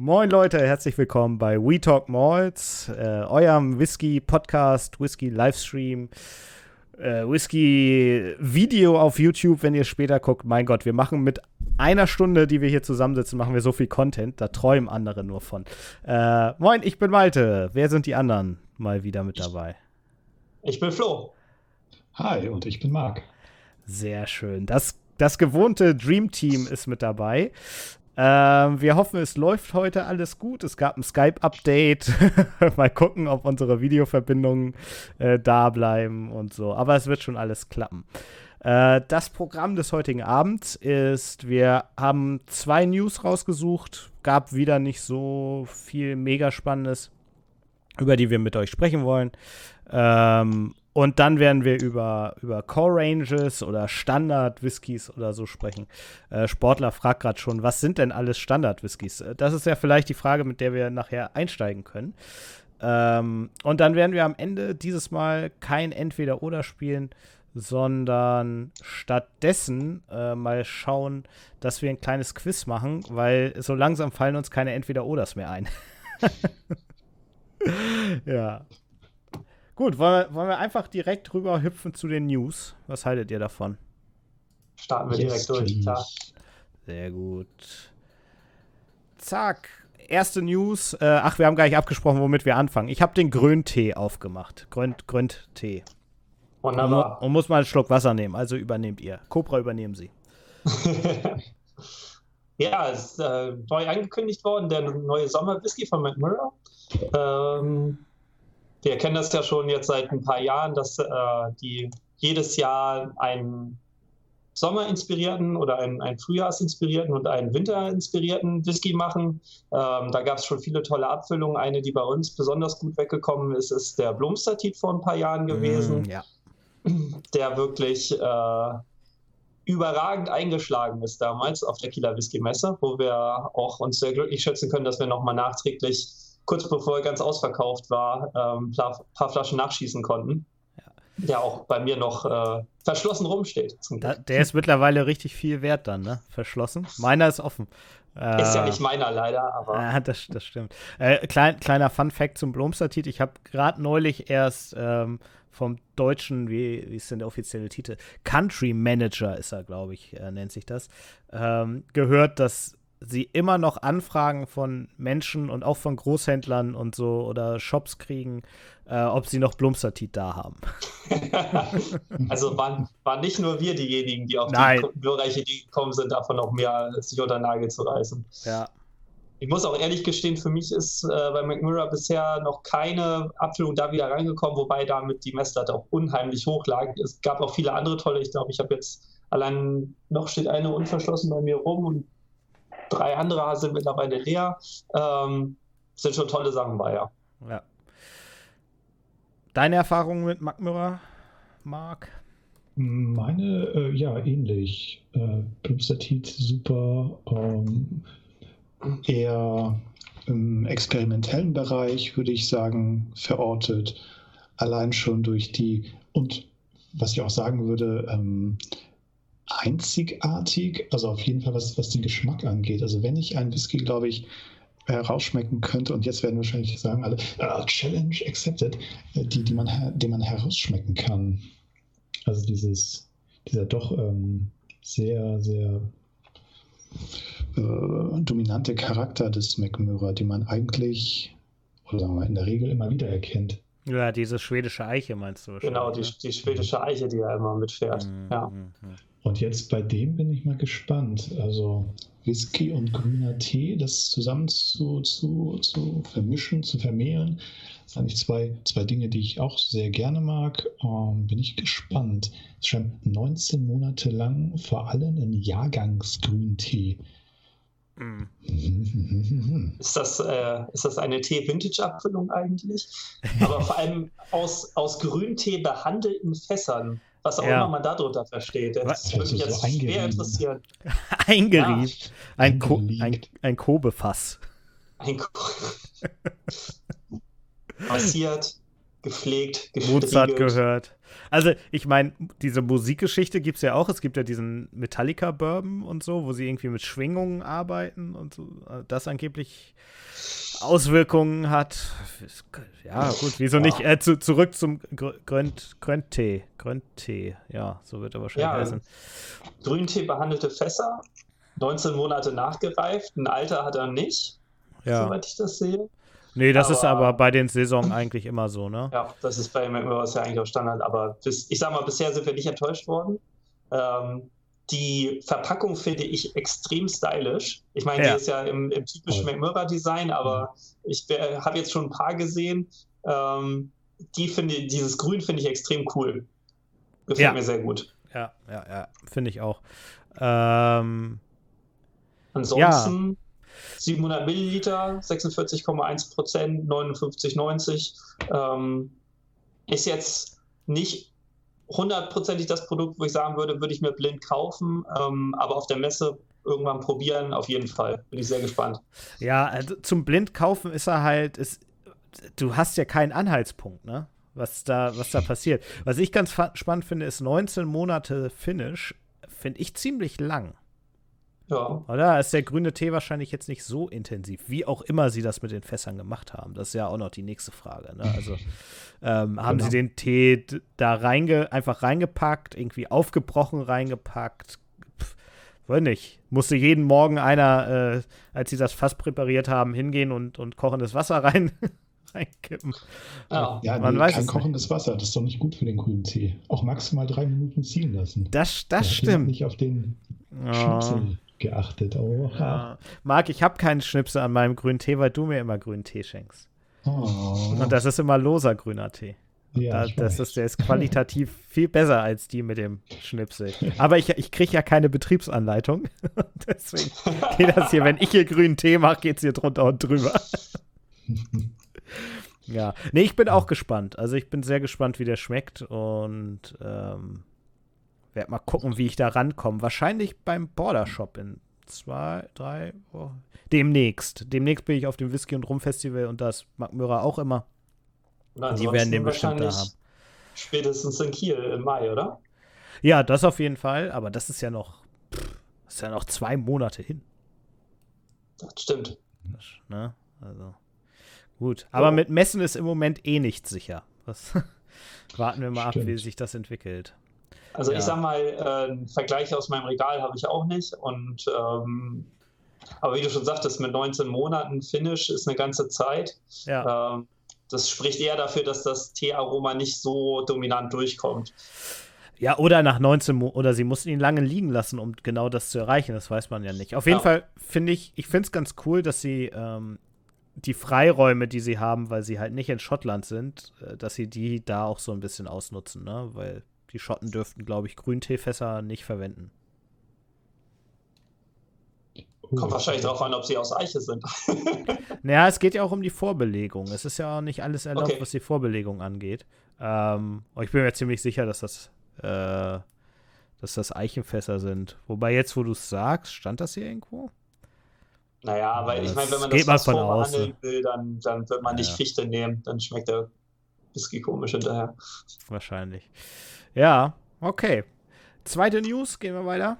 Moin Leute, herzlich willkommen bei We Talk Malls, äh, eurem Whisky-Podcast, Whisky-Livestream, äh, Whisky-Video auf YouTube, wenn ihr später guckt. Mein Gott, wir machen mit einer Stunde, die wir hier zusammensitzen, machen wir so viel Content, da träumen andere nur von. Äh, moin, ich bin Malte. Wer sind die anderen mal wieder mit dabei? Ich bin Flo. Hi, und ich bin Marc. Sehr schön. Das, das gewohnte Dream Team ist mit dabei. Ähm, wir hoffen, es läuft heute alles gut. Es gab ein Skype-Update. Mal gucken, ob unsere Videoverbindungen äh, da bleiben und so. Aber es wird schon alles klappen. Äh, das Programm des heutigen Abends ist, wir haben zwei News rausgesucht. Gab wieder nicht so viel mega Spannendes, über die wir mit euch sprechen wollen. Ähm, und dann werden wir über, über Core Ranges oder Standard-Whiskys oder so sprechen. Äh, Sportler fragt gerade schon, was sind denn alles Standard-Whiskys? Äh, das ist ja vielleicht die Frage, mit der wir nachher einsteigen können. Ähm, und dann werden wir am Ende dieses Mal kein Entweder-Oder spielen, sondern stattdessen äh, mal schauen, dass wir ein kleines Quiz machen, weil so langsam fallen uns keine Entweder-Oders mehr ein. ja. Gut, wollen wir, wollen wir einfach direkt rüber hüpfen zu den News? Was haltet ihr davon? Starten wir yes, direkt durch, klar. Sehr gut. Zack. Erste News. Äh, ach, wir haben gar nicht abgesprochen, womit wir anfangen. Ich habe den Gröntee aufgemacht. Grönt, Grönt-Tee. Wunderbar. Und, und muss mal einen Schluck Wasser nehmen. Also übernehmt ihr. Cobra übernehmen Sie. ja, es ist äh, neu angekündigt worden, der neue Sommer-Whisky von McMurray. Ähm, wir kennen das ja schon jetzt seit ein paar Jahren, dass äh, die jedes Jahr einen Sommerinspirierten oder einen, einen Frühjahrsinspirierten und einen Winterinspirierten Whisky machen. Ähm, da gab es schon viele tolle Abfüllungen. Eine, die bei uns besonders gut weggekommen ist, ist der Blumstertit vor ein paar Jahren gewesen, mm, ja. der wirklich äh, überragend eingeschlagen ist damals auf der Kieler Whisky Messe, wo wir auch uns sehr glücklich schätzen können, dass wir nochmal nachträglich kurz bevor er ganz ausverkauft war, ein ähm, paar, paar, Flaschen nachschießen konnten. Ja. Der auch bei mir noch äh, verschlossen rumsteht. Da, der ist mittlerweile richtig viel wert dann, ne? Verschlossen. Meiner ist offen. Ist ja äh, nicht meiner leider, aber. Ja, das, das stimmt. Äh, klein, kleiner Fun-Fact zum Blomster-Tit. Ich habe gerade neulich erst ähm, vom deutschen, wie, wie ist denn der offizielle Titel? Country Manager ist er, glaube ich, äh, nennt sich das, ähm, gehört, dass sie immer noch Anfragen von Menschen und auch von Großhändlern und so oder Shops kriegen, äh, ob sie noch Blumstertit da haben. also waren, waren nicht nur wir diejenigen, die auf Nein. die glorreiche Idee gekommen sind, davon noch mehr sich unter Nagel zu reißen. Ja. Ich muss auch ehrlich gestehen, für mich ist äh, bei McMurray bisher noch keine Abfüllung da wieder reingekommen, wobei damit die Messlatte auch unheimlich hoch lag. Es gab auch viele andere tolle. Ich glaube, ich habe jetzt allein noch steht eine unverschlossen bei mir rum und drei andere sind mittlerweile leer. Ähm, sind schon tolle Sachen bei, ja. Ja. Deine Erfahrungen mit Magmira, Marc? Meine, äh, ja, ähnlich. Äh, Blumstatit super. Ähm, eher im experimentellen Bereich, würde ich sagen, verortet. Allein schon durch die, und was ich auch sagen würde, ähm, einzigartig, also auf jeden Fall was, was den Geschmack angeht. Also wenn ich einen Whisky, glaube ich, herausschmecken könnte, und jetzt werden wahrscheinlich sagen alle, uh, Challenge accepted, äh, die, die man, den man herausschmecken kann. Also dieses, dieser doch ähm, sehr, sehr äh, dominante Charakter des McMurray, den man eigentlich, oder sagen wir mal, in der Regel immer wieder erkennt. Ja, diese schwedische Eiche meinst du wahrscheinlich. Genau, die, ne? die schwedische Eiche, die er immer mitfährt. Mhm, ja. Mhm, mhm. Und jetzt bei dem bin ich mal gespannt. Also Whisky und grüner Tee, das zusammen zu, zu, zu vermischen, zu vermehren, das sind eigentlich zwei, zwei Dinge, die ich auch sehr gerne mag. Ähm, bin ich gespannt. Es scheint 19 Monate lang vor allem ein Jahrgangsgrüntee. Mm. Ist das, äh, ist das eine Tee-Vintage-Abfüllung eigentlich? Aber vor allem aus, aus Grüntee behandelten Fässern. Was auch ja. immer man darunter versteht. Das würde mich jetzt so schwer interessieren. Eingerieft. Ja. Ein, Ko ein, ein Kobefass. Ein Ko Passiert, gepflegt. Mozart gehört. Also, ich meine, diese Musikgeschichte gibt es ja auch. Es gibt ja diesen Metallica-Bourbon und so, wo sie irgendwie mit Schwingungen arbeiten und so. Das angeblich Auswirkungen hat. Ja, gut, wieso ja. nicht? Äh, zu, zurück zum Grönt-Tee. Grönt-Tee, ja, so wird er wahrscheinlich ja, heißen. Grüntee behandelte Fässer, 19 Monate nachgereift. Ein Alter hat er nicht, ja. soweit ich das sehe. Nee, das aber, ist aber bei den Saison eigentlich immer so, ne? Ja, das ist bei McMurray ja eigentlich auch Standard, aber bis, ich sag mal, bisher sind wir nicht enttäuscht worden. Ähm, die Verpackung finde ich extrem stylisch. Ich meine, ja. die ist ja im, im typischen McMurray-Design, aber ich habe jetzt schon ein paar gesehen. Ähm, die finde, dieses Grün finde ich extrem cool. Gefällt ja. mir sehr gut. Ja, ja, ja, finde ich auch. Ähm, Ansonsten ja. 700 Milliliter, 46,1 Prozent, 59,90. Ähm, ist jetzt nicht hundertprozentig das Produkt, wo ich sagen würde, würde ich mir blind kaufen, ähm, aber auf der Messe irgendwann probieren, auf jeden Fall. Bin ich sehr gespannt. Ja, also zum blind kaufen ist er halt, ist, du hast ja keinen Anhaltspunkt, ne? Was da, was da passiert. Was ich ganz spannend finde, ist 19 Monate Finish, finde ich ziemlich lang. Ja. Oder ist der grüne Tee wahrscheinlich jetzt nicht so intensiv, wie auch immer sie das mit den Fässern gemacht haben. Das ist ja auch noch die nächste Frage. Ne? Also ähm, haben genau. sie den Tee da reinge einfach reingepackt, irgendwie aufgebrochen reingepackt? Pff, weiß nicht. Musste jeden Morgen einer, äh, als sie das Fass präpariert haben, hingehen und, und kochendes Wasser rein. reinkippen. Ja, ja man nee, weiß kein kochendes Wasser, das ist doch nicht gut für den grünen Tee. Auch maximal drei Minuten ziehen lassen. Das, das stimmt. Nicht auf den Schnitzel geachtet. Oh. Ja. Marc, ich habe keinen Schnipsel an meinem grünen Tee, weil du mir immer grünen Tee schenkst. Oh. Und das ist immer loser grüner Tee. Ja, da, das ist, der ist qualitativ viel besser als die mit dem Schnipsel. Aber ich, ich kriege ja keine Betriebsanleitung. Deswegen geht das hier, wenn ich hier grünen Tee mache, geht es hier drunter und drüber. ja. Nee, ich bin auch gespannt. Also ich bin sehr gespannt, wie der schmeckt. Und ähm, werde mal gucken, wie ich da rankomme. Wahrscheinlich beim Border Shop in zwei, drei Wochen. Demnächst. Demnächst bin ich auf dem Whisky- und Rum-Festival und das mag Möhrer auch immer. Na, die werden den bestimmt da haben. Spätestens in Kiel im Mai, oder? Ja, das auf jeden Fall, aber das ist ja noch, pff, ist ja noch zwei Monate hin. Das stimmt. Das, ne? Also, gut. Aber oh. mit Messen ist im Moment eh nicht sicher. Das warten wir mal stimmt. ab, wie sich das entwickelt. Also ja. ich sag mal, äh, einen Vergleich aus meinem Regal habe ich auch nicht. Und ähm, aber wie du schon sagtest, mit 19 Monaten Finish ist eine ganze Zeit. Ja. Ähm, das spricht eher dafür, dass das Teearoma nicht so dominant durchkommt. Ja, oder nach 19 Mo oder sie mussten ihn lange liegen lassen, um genau das zu erreichen. Das weiß man ja nicht. Auf jeden ja. Fall finde ich, ich finde es ganz cool, dass sie ähm, die Freiräume, die sie haben, weil sie halt nicht in Schottland sind, äh, dass sie die da auch so ein bisschen ausnutzen, ne? Weil die Schotten dürften, glaube ich, Grünteefässer nicht verwenden. Kommt wahrscheinlich darauf an, ob sie aus Eiche sind. naja, es geht ja auch um die Vorbelegung. Es ist ja auch nicht alles erlaubt, okay. was die Vorbelegung angeht. Ähm, ich bin mir ziemlich sicher, dass das, äh, dass das Eichenfässer sind. Wobei jetzt, wo du es sagst, stand das hier irgendwo? Naja, weil ich meine, wenn man das Fass vorbehandeln will, dann, dann wird man nicht ja. Fichte nehmen. Dann schmeckt der Whisky komisch hinterher. Wahrscheinlich. Ja, okay. Zweite News, gehen wir weiter.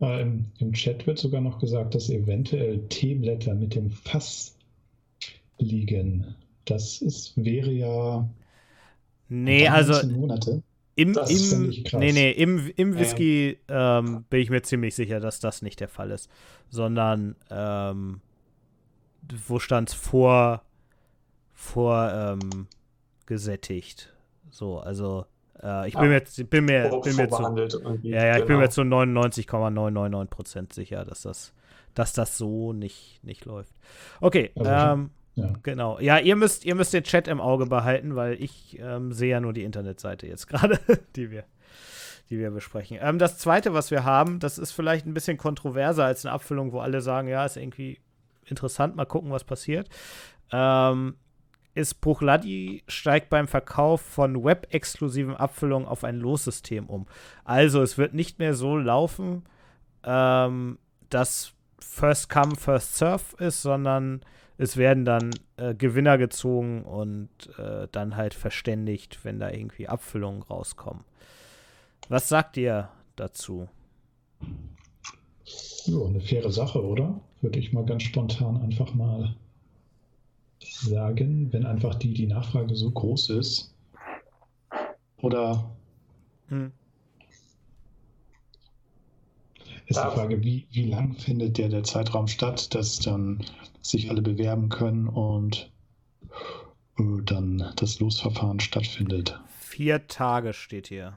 Äh, im, Im Chat wird sogar noch gesagt, dass eventuell Teeblätter mit dem Fass liegen. Das ist, wäre ja. Nee, also. Monate. Im, im, nee, nee, im, im Whisky ähm, bin ich mir ziemlich sicher, dass das nicht der Fall ist. Sondern, ähm, wo stand es vor, vor ähm, gesättigt. So, also äh, ich ja. bin mir, bin mir, bin mir zu, ja, ja, ich bin mir genau. zu 99,999 Prozent sicher, dass das, dass das so nicht, nicht läuft. Okay, ähm, ja. genau. Ja, ihr müsst, ihr müsst den Chat im Auge behalten, weil ich ähm, sehe ja nur die Internetseite jetzt gerade, die wir, die wir besprechen. Ähm, das zweite, was wir haben, das ist vielleicht ein bisschen kontroverser als eine Abfüllung, wo alle sagen, ja, ist irgendwie interessant, mal gucken, was passiert. Ähm, ist Bruchladi steigt beim Verkauf von web-exklusiven Abfüllungen auf ein Lossystem um. Also es wird nicht mehr so laufen, ähm, dass First Come, First Serve ist, sondern es werden dann äh, Gewinner gezogen und äh, dann halt verständigt, wenn da irgendwie Abfüllungen rauskommen. Was sagt ihr dazu? Ja, eine faire Sache, oder? Würde ich mal ganz spontan einfach mal sagen, wenn einfach die, die Nachfrage so groß ist. Oder hm. ist die Frage, wie, wie lang findet der, der Zeitraum statt, dass dann sich alle bewerben können und äh, dann das Losverfahren stattfindet? Vier Tage steht hier.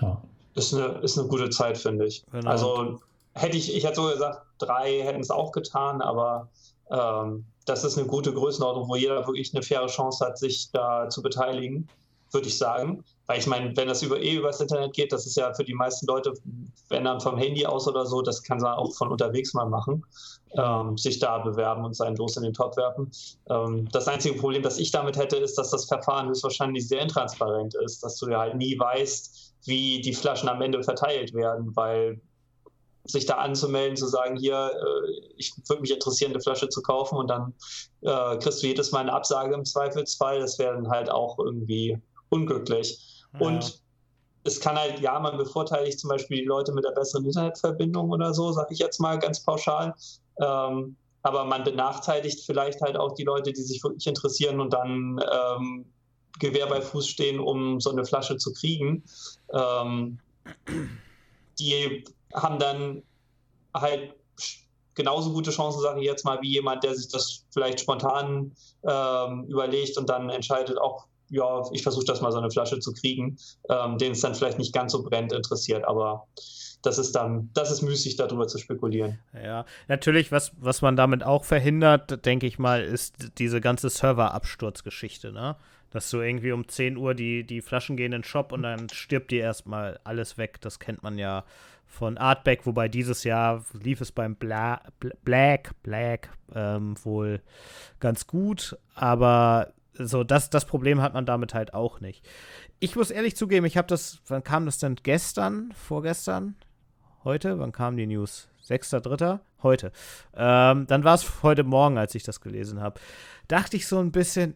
Ja. Ist eine, ist eine gute Zeit, finde ich. Genau. Also hätte ich, ich hätte so gesagt, drei hätten es auch getan, aber ähm, das ist eine gute Größenordnung, wo jeder wirklich eine faire Chance hat, sich da zu beteiligen, würde ich sagen. Weil ich meine, wenn das über eh übers Internet geht, das ist ja für die meisten Leute, wenn dann vom Handy aus oder so, das kann man auch von unterwegs mal machen, ähm, sich da bewerben und seinen Los in den Top werfen. Ähm, das einzige Problem, das ich damit hätte, ist, dass das Verfahren höchstwahrscheinlich sehr intransparent ist, dass du ja halt nie weißt, wie die Flaschen am Ende verteilt werden, weil sich da anzumelden, zu sagen, hier, äh, ich würde mich interessieren, eine Flasche zu kaufen und dann äh, kriegst du jedes Mal eine Absage im Zweifelsfall. Das wäre dann halt auch irgendwie unglücklich. Ja. Und es kann halt, ja, man bevorteiligt zum Beispiel die Leute mit der besseren Internetverbindung oder so, sage ich jetzt mal ganz pauschal. Ähm, aber man benachteiligt vielleicht halt auch die Leute, die sich wirklich interessieren und dann ähm, Gewehr bei Fuß stehen, um so eine Flasche zu kriegen. Ähm, die haben dann halt genauso gute Chancen, sage ich jetzt mal, wie jemand, der sich das vielleicht spontan ähm, überlegt und dann entscheidet, auch ja, ich versuche das mal so eine Flasche zu kriegen, ähm, den es dann vielleicht nicht ganz so brennend interessiert, aber das ist dann, das ist müßig, darüber zu spekulieren. Ja, natürlich, was, was man damit auch verhindert, denke ich mal, ist diese ganze Serverabsturzgeschichte, ne? Dass du irgendwie um 10 Uhr die, die Flaschen gehen in den Shop und dann stirbt dir erstmal alles weg. Das kennt man ja von Artback, wobei dieses Jahr lief es beim Bla Black, Black ähm, wohl ganz gut, aber so, das, das Problem hat man damit halt auch nicht. Ich muss ehrlich zugeben, ich habe das, wann kam das denn gestern, vorgestern, heute, wann kam die News? 6.3. Heute. Ähm, dann war es heute Morgen, als ich das gelesen habe. Dachte ich so ein bisschen,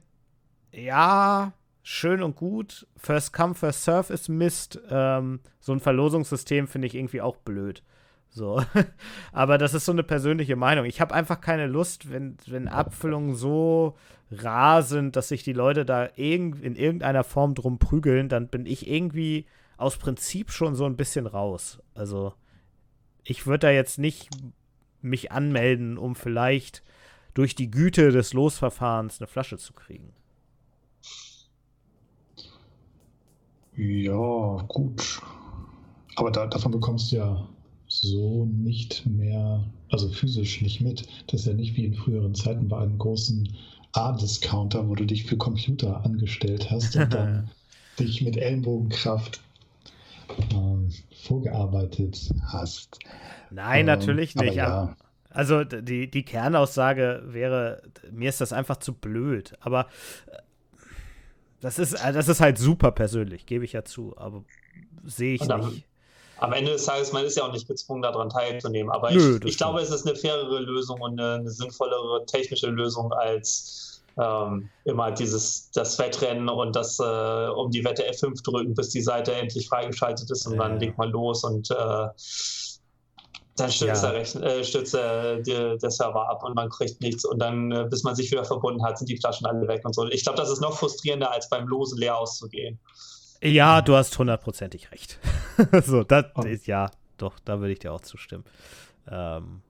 ja, schön und gut. First Come, First Serve ist Mist. Ähm, so ein Verlosungssystem finde ich irgendwie auch blöd. So. Aber das ist so eine persönliche Meinung. Ich habe einfach keine Lust, wenn, wenn Abfüllungen so rar sind, dass sich die Leute da irg in irgendeiner Form drum prügeln, dann bin ich irgendwie aus Prinzip schon so ein bisschen raus. Also, ich würde da jetzt nicht mich anmelden, um vielleicht durch die Güte des Losverfahrens eine Flasche zu kriegen. Ja, gut. Aber da, davon bekommst du ja so nicht mehr, also physisch nicht mit. Das ist ja nicht wie in früheren Zeiten bei einem großen A-Discounter, wo du dich für Computer angestellt hast und dann dich mit Ellenbogenkraft ähm, vorgearbeitet hast. Nein, ähm, natürlich nicht. Ja. Also die, die Kernaussage wäre, mir ist das einfach zu blöd. Aber äh, das ist, äh, das ist halt super persönlich, gebe ich ja zu, aber sehe ich am, nicht. Am Ende des Tages, man ist ja auch nicht gezwungen, daran teilzunehmen. Aber Nö, ich, ich glaube, es ist eine fairere Lösung und eine, eine sinnvollere technische Lösung als ähm, immer dieses das Wettrennen und das äh, um die Wette F5 drücken, bis die Seite endlich freigeschaltet ist und ja. dann legt man los und äh, dann stürzt, ja. der, äh, stürzt der, der, der, Server ab und man kriegt nichts. Und dann, äh, bis man sich wieder verbunden hat, sind die Flaschen alle weg und so. Ich glaube, das ist noch frustrierender, als beim Losen leer auszugehen. Ja, du hast hundertprozentig recht. so, das oh. ist ja, doch, da würde ich dir auch zustimmen. Ähm,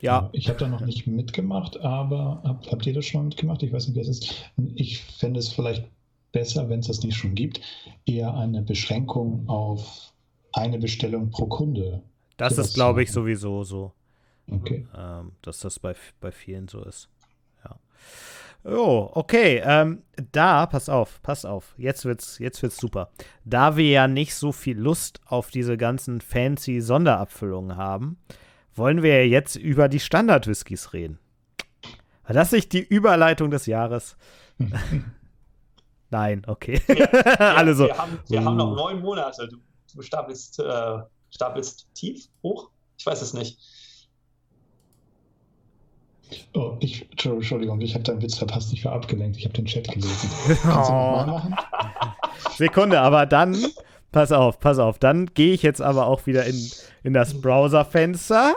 ja. Ich habe da noch nicht mitgemacht, aber hab, habt ihr das schon mitgemacht? Ich weiß nicht, wer es ist. Ich fände es vielleicht besser, wenn es das nicht schon gibt, eher eine Beschränkung auf eine Bestellung pro Kunde das ist, glaube ich, sowieso so. Okay. Ähm, dass das bei, bei vielen so ist. Ja. Oh, okay. Ähm, da, pass auf, pass auf. Jetzt wird's, jetzt wird's super. Da wir ja nicht so viel Lust auf diese ganzen fancy Sonderabfüllungen haben, wollen wir ja jetzt über die Standard-Whiskys reden. War das nicht die Überleitung des Jahres? Nein, okay. Ja, Alle so. Wir, haben, wir uh. haben, noch neun Monate. Du, du stapelst äh, Stapelst tief, hoch? Ich weiß es nicht. Oh, ich, Entschuldigung, ich habe deinen Witz verpasst. Ich war abgelenkt. Ich habe den Chat gelesen. Kannst du? Oh. Sekunde, aber dann, pass auf, pass auf. Dann gehe ich jetzt aber auch wieder in, in das Browserfenster.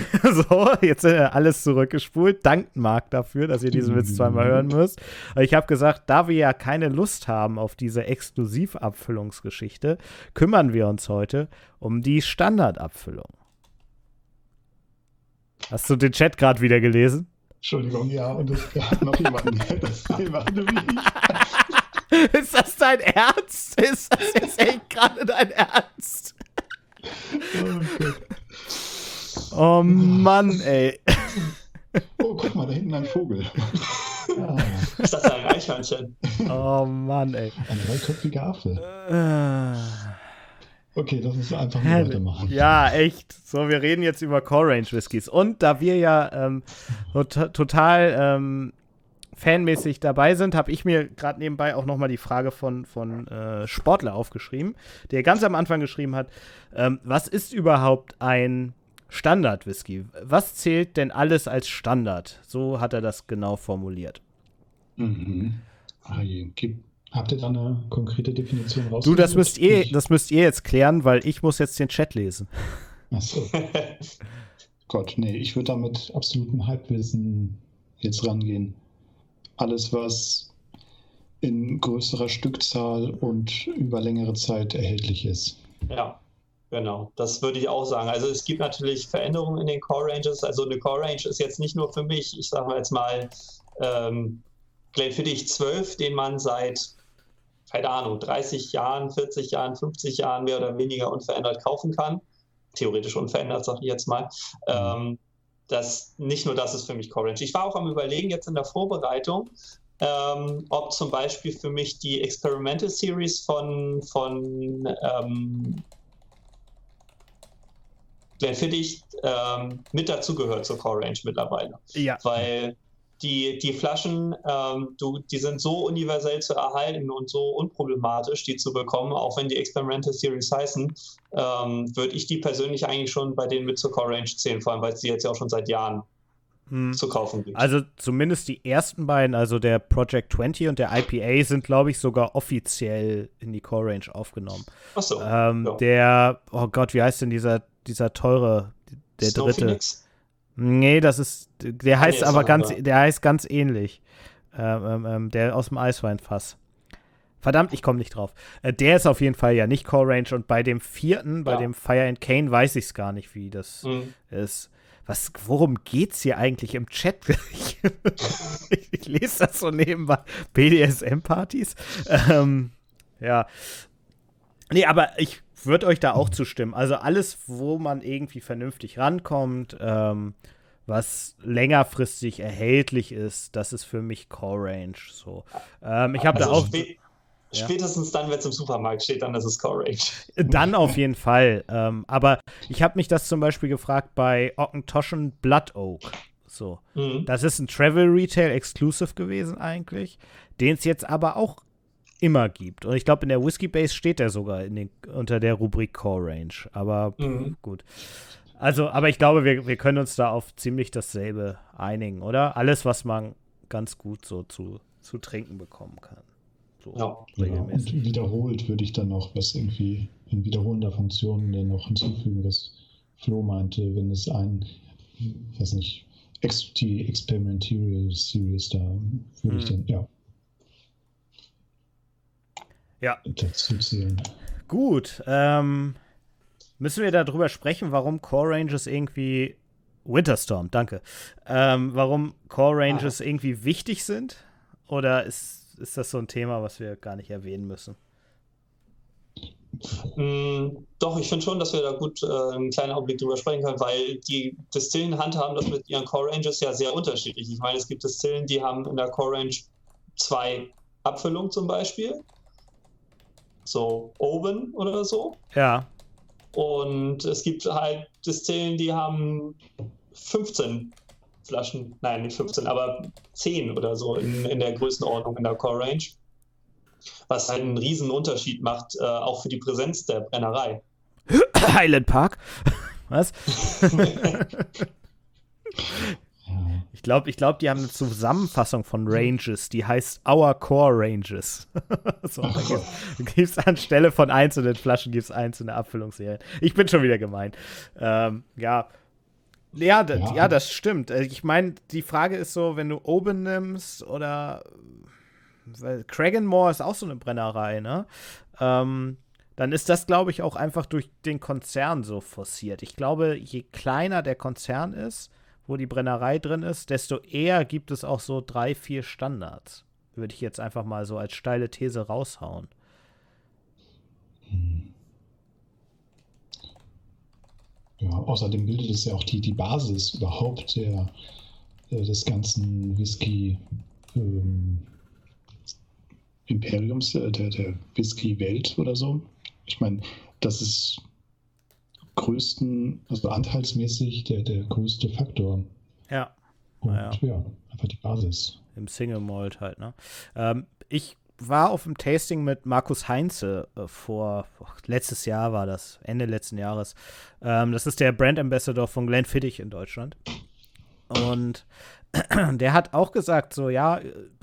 so, jetzt äh, alles zurückgespult. Dankt Marc dafür, dass ihr diesen Witz zweimal hören müsst. Ich habe gesagt, da wir ja keine Lust haben auf diese Exklusivabfüllungsgeschichte, kümmern wir uns heute um die Standardabfüllung. Hast du den Chat gerade wieder gelesen? Entschuldigung, ja, und es gab noch jemanden, das wie Ist das dein Ernst? Ist das jetzt echt gerade dein Ernst? Oh Gott. Oh Mann, ey. Oh, guck mal, da hinten ein Vogel. Ah, Ist das ein Eichhörnchen? Oh Mann, ey. ein dreiköpfiger Affe. Äh, Okay, lass uns einfach mal herrlich. weitermachen. Ja, echt. So, wir reden jetzt über Core Range Whiskys. Und da wir ja ähm, tot total ähm, fanmäßig dabei sind, habe ich mir gerade nebenbei auch nochmal die Frage von, von äh, Sportler aufgeschrieben, der ganz am Anfang geschrieben hat, ähm, was ist überhaupt ein Standard-Whisky? Was zählt denn alles als Standard? So hat er das genau formuliert. Mhm. Ah, Habt ihr da eine konkrete Definition raus? Du, das müsst ihr, das müsst ihr jetzt klären, weil ich muss jetzt den Chat lesen. Achso. Gott, nee, ich würde da mit absolutem Halbwissen jetzt rangehen. Alles, was in größerer Stückzahl und über längere Zeit erhältlich ist. Ja, genau. Das würde ich auch sagen. Also es gibt natürlich Veränderungen in den Core Ranges. Also eine Core Range ist jetzt nicht nur für mich, ich sage mal jetzt mal, ähm, Glenfiddich 12, den man seit, keine Ahnung, 30 Jahren, 40 Jahren, 50 Jahren mehr oder weniger unverändert kaufen kann. Theoretisch unverändert, sage ich jetzt mal. Ähm, das, nicht nur das ist für mich Core Range. Ich war auch am Überlegen jetzt in der Vorbereitung, ähm, ob zum Beispiel für mich die Experimental Series von, von ähm, Glenfiddich ähm, mit dazugehört zur Core Range mittlerweile. Ja. Weil die, die Flaschen, ähm, du, die sind so universell zu erhalten und so unproblematisch, die zu bekommen, auch wenn die Experimental Series heißen, ähm, würde ich die persönlich eigentlich schon bei denen mit zur Core Range zählen, vor allem weil es die jetzt ja auch schon seit Jahren Hm. zu kaufen gibt. Also zumindest die ersten beiden, also der Project 20 und der IPA, sind, glaube ich, sogar offiziell in die Core Range aufgenommen. Achso. Ähm, ja. Der, oh Gott, wie heißt denn dieser, dieser teure, der Snow dritte? Phoenix? Nee, das ist, der heißt nee, aber ganz, der heißt ganz ähnlich. Ähm, ähm, ähm, der aus dem Eisweinfass. Verdammt, ich komme nicht drauf. Äh, der ist auf jeden Fall ja nicht Core Range und bei dem vierten, bei Ja. dem Fire and Cane, weiß ich es gar nicht, wie das Mhm. ist. Was, worum geht's hier eigentlich im Chat? ich, ich lese das so nebenbei. BDSM-Partys? Ähm, ja. Nee, aber ich würde euch da auch zustimmen. Also alles, wo man irgendwie vernünftig rankommt, ähm, was längerfristig erhältlich ist, das ist für mich Core Range. So. Ähm, ich habe Also da auch. spä- Ja. Spätestens dann, wenn es im Supermarkt steht, dann ist es Core Range. Dann auf jeden Fall. Ähm, aber ich habe mich das zum Beispiel gefragt bei Ockentoschen Blood Oak. So. Mhm. Das ist ein Travel Retail Exclusive gewesen eigentlich, den es jetzt aber auch immer gibt. Und ich glaube, in der Whiskey Base steht der sogar in den, unter der Rubrik Core Range. Aber Mhm. gut. Also, aber ich glaube, wir, wir können uns da auf ziemlich dasselbe einigen, oder? Alles, was man ganz gut so zu, zu trinken bekommen kann. So Ja. Ja, regelmäßig. und wiederholt würde ich dann noch was irgendwie in wiederholender Funktion dann noch hinzufügen, was Flo meinte, wenn es ein, ich weiß nicht, die Experimental Series da würde ich Hm. dann, ja, Ja. Gut, ähm, müssen wir darüber sprechen, warum Core Ranges irgendwie Winterstorm, danke. Ähm, warum Core Ranges irgendwie wichtig sind? Oder ist, ist das so ein Thema, was wir gar nicht erwähnen müssen? Mm, Doch, ich finde schon, dass wir da gut äh, einen kleinen Augenblick drüber sprechen können, weil die Distillen handhaben das mit ihren Core Ranges ja sehr unterschiedlich. Ich meine, es gibt Distillen, die haben in der Core Range zwei Abfüllungen zum Beispiel. So Oben oder so. Ja, Und es gibt halt Distillen, die haben 15 Flaschen, nein, nicht 15, aber 10 oder so in, in der Größenordnung in der Core Range. Was halt einen riesen Unterschied macht, äh, auch für die Präsenz der Brennerei. Highland Park. Was? Ich glaube, ich glaub, die haben eine Zusammenfassung von Ranges, die heißt Our Core Ranges. so, da gibt es anstelle von einzelnen Flaschen gibt's einzelne Abfüllungsserien. Ich bin schon wieder gemein. Ähm, ja. Ja, ja. ja, das stimmt. Äh, ich meine, die Frage ist so, wenn du Oben nimmst oder weil Craigenmore ist auch so eine Brennerei, ne? Ähm, dann ist das, glaube ich, auch einfach durch den Konzern so forciert. Ich glaube, je kleiner der Konzern ist, wo die Brennerei drin ist, desto eher gibt es auch so drei, vier Standards. Würde ich jetzt einfach mal so als steile These raushauen. Ja, außerdem bildet es ja auch die, die Basis überhaupt der, äh, des ganzen Whisky ähm, Imperiums, der, der Whisky-Welt oder so ich meine, das ist größten, also anteilsmäßig der, der größte Faktor. Ja. Und ja. ja, einfach die Basis. Im Single Malt halt, ne? Ähm, ich war auf dem Tasting mit Markus Heinze äh, vor, letztes Jahr war das, Ende letzten Jahres. Ähm, das ist der Brand Ambassador von Glenfiddich in Deutschland. Und der hat auch gesagt, so, ja,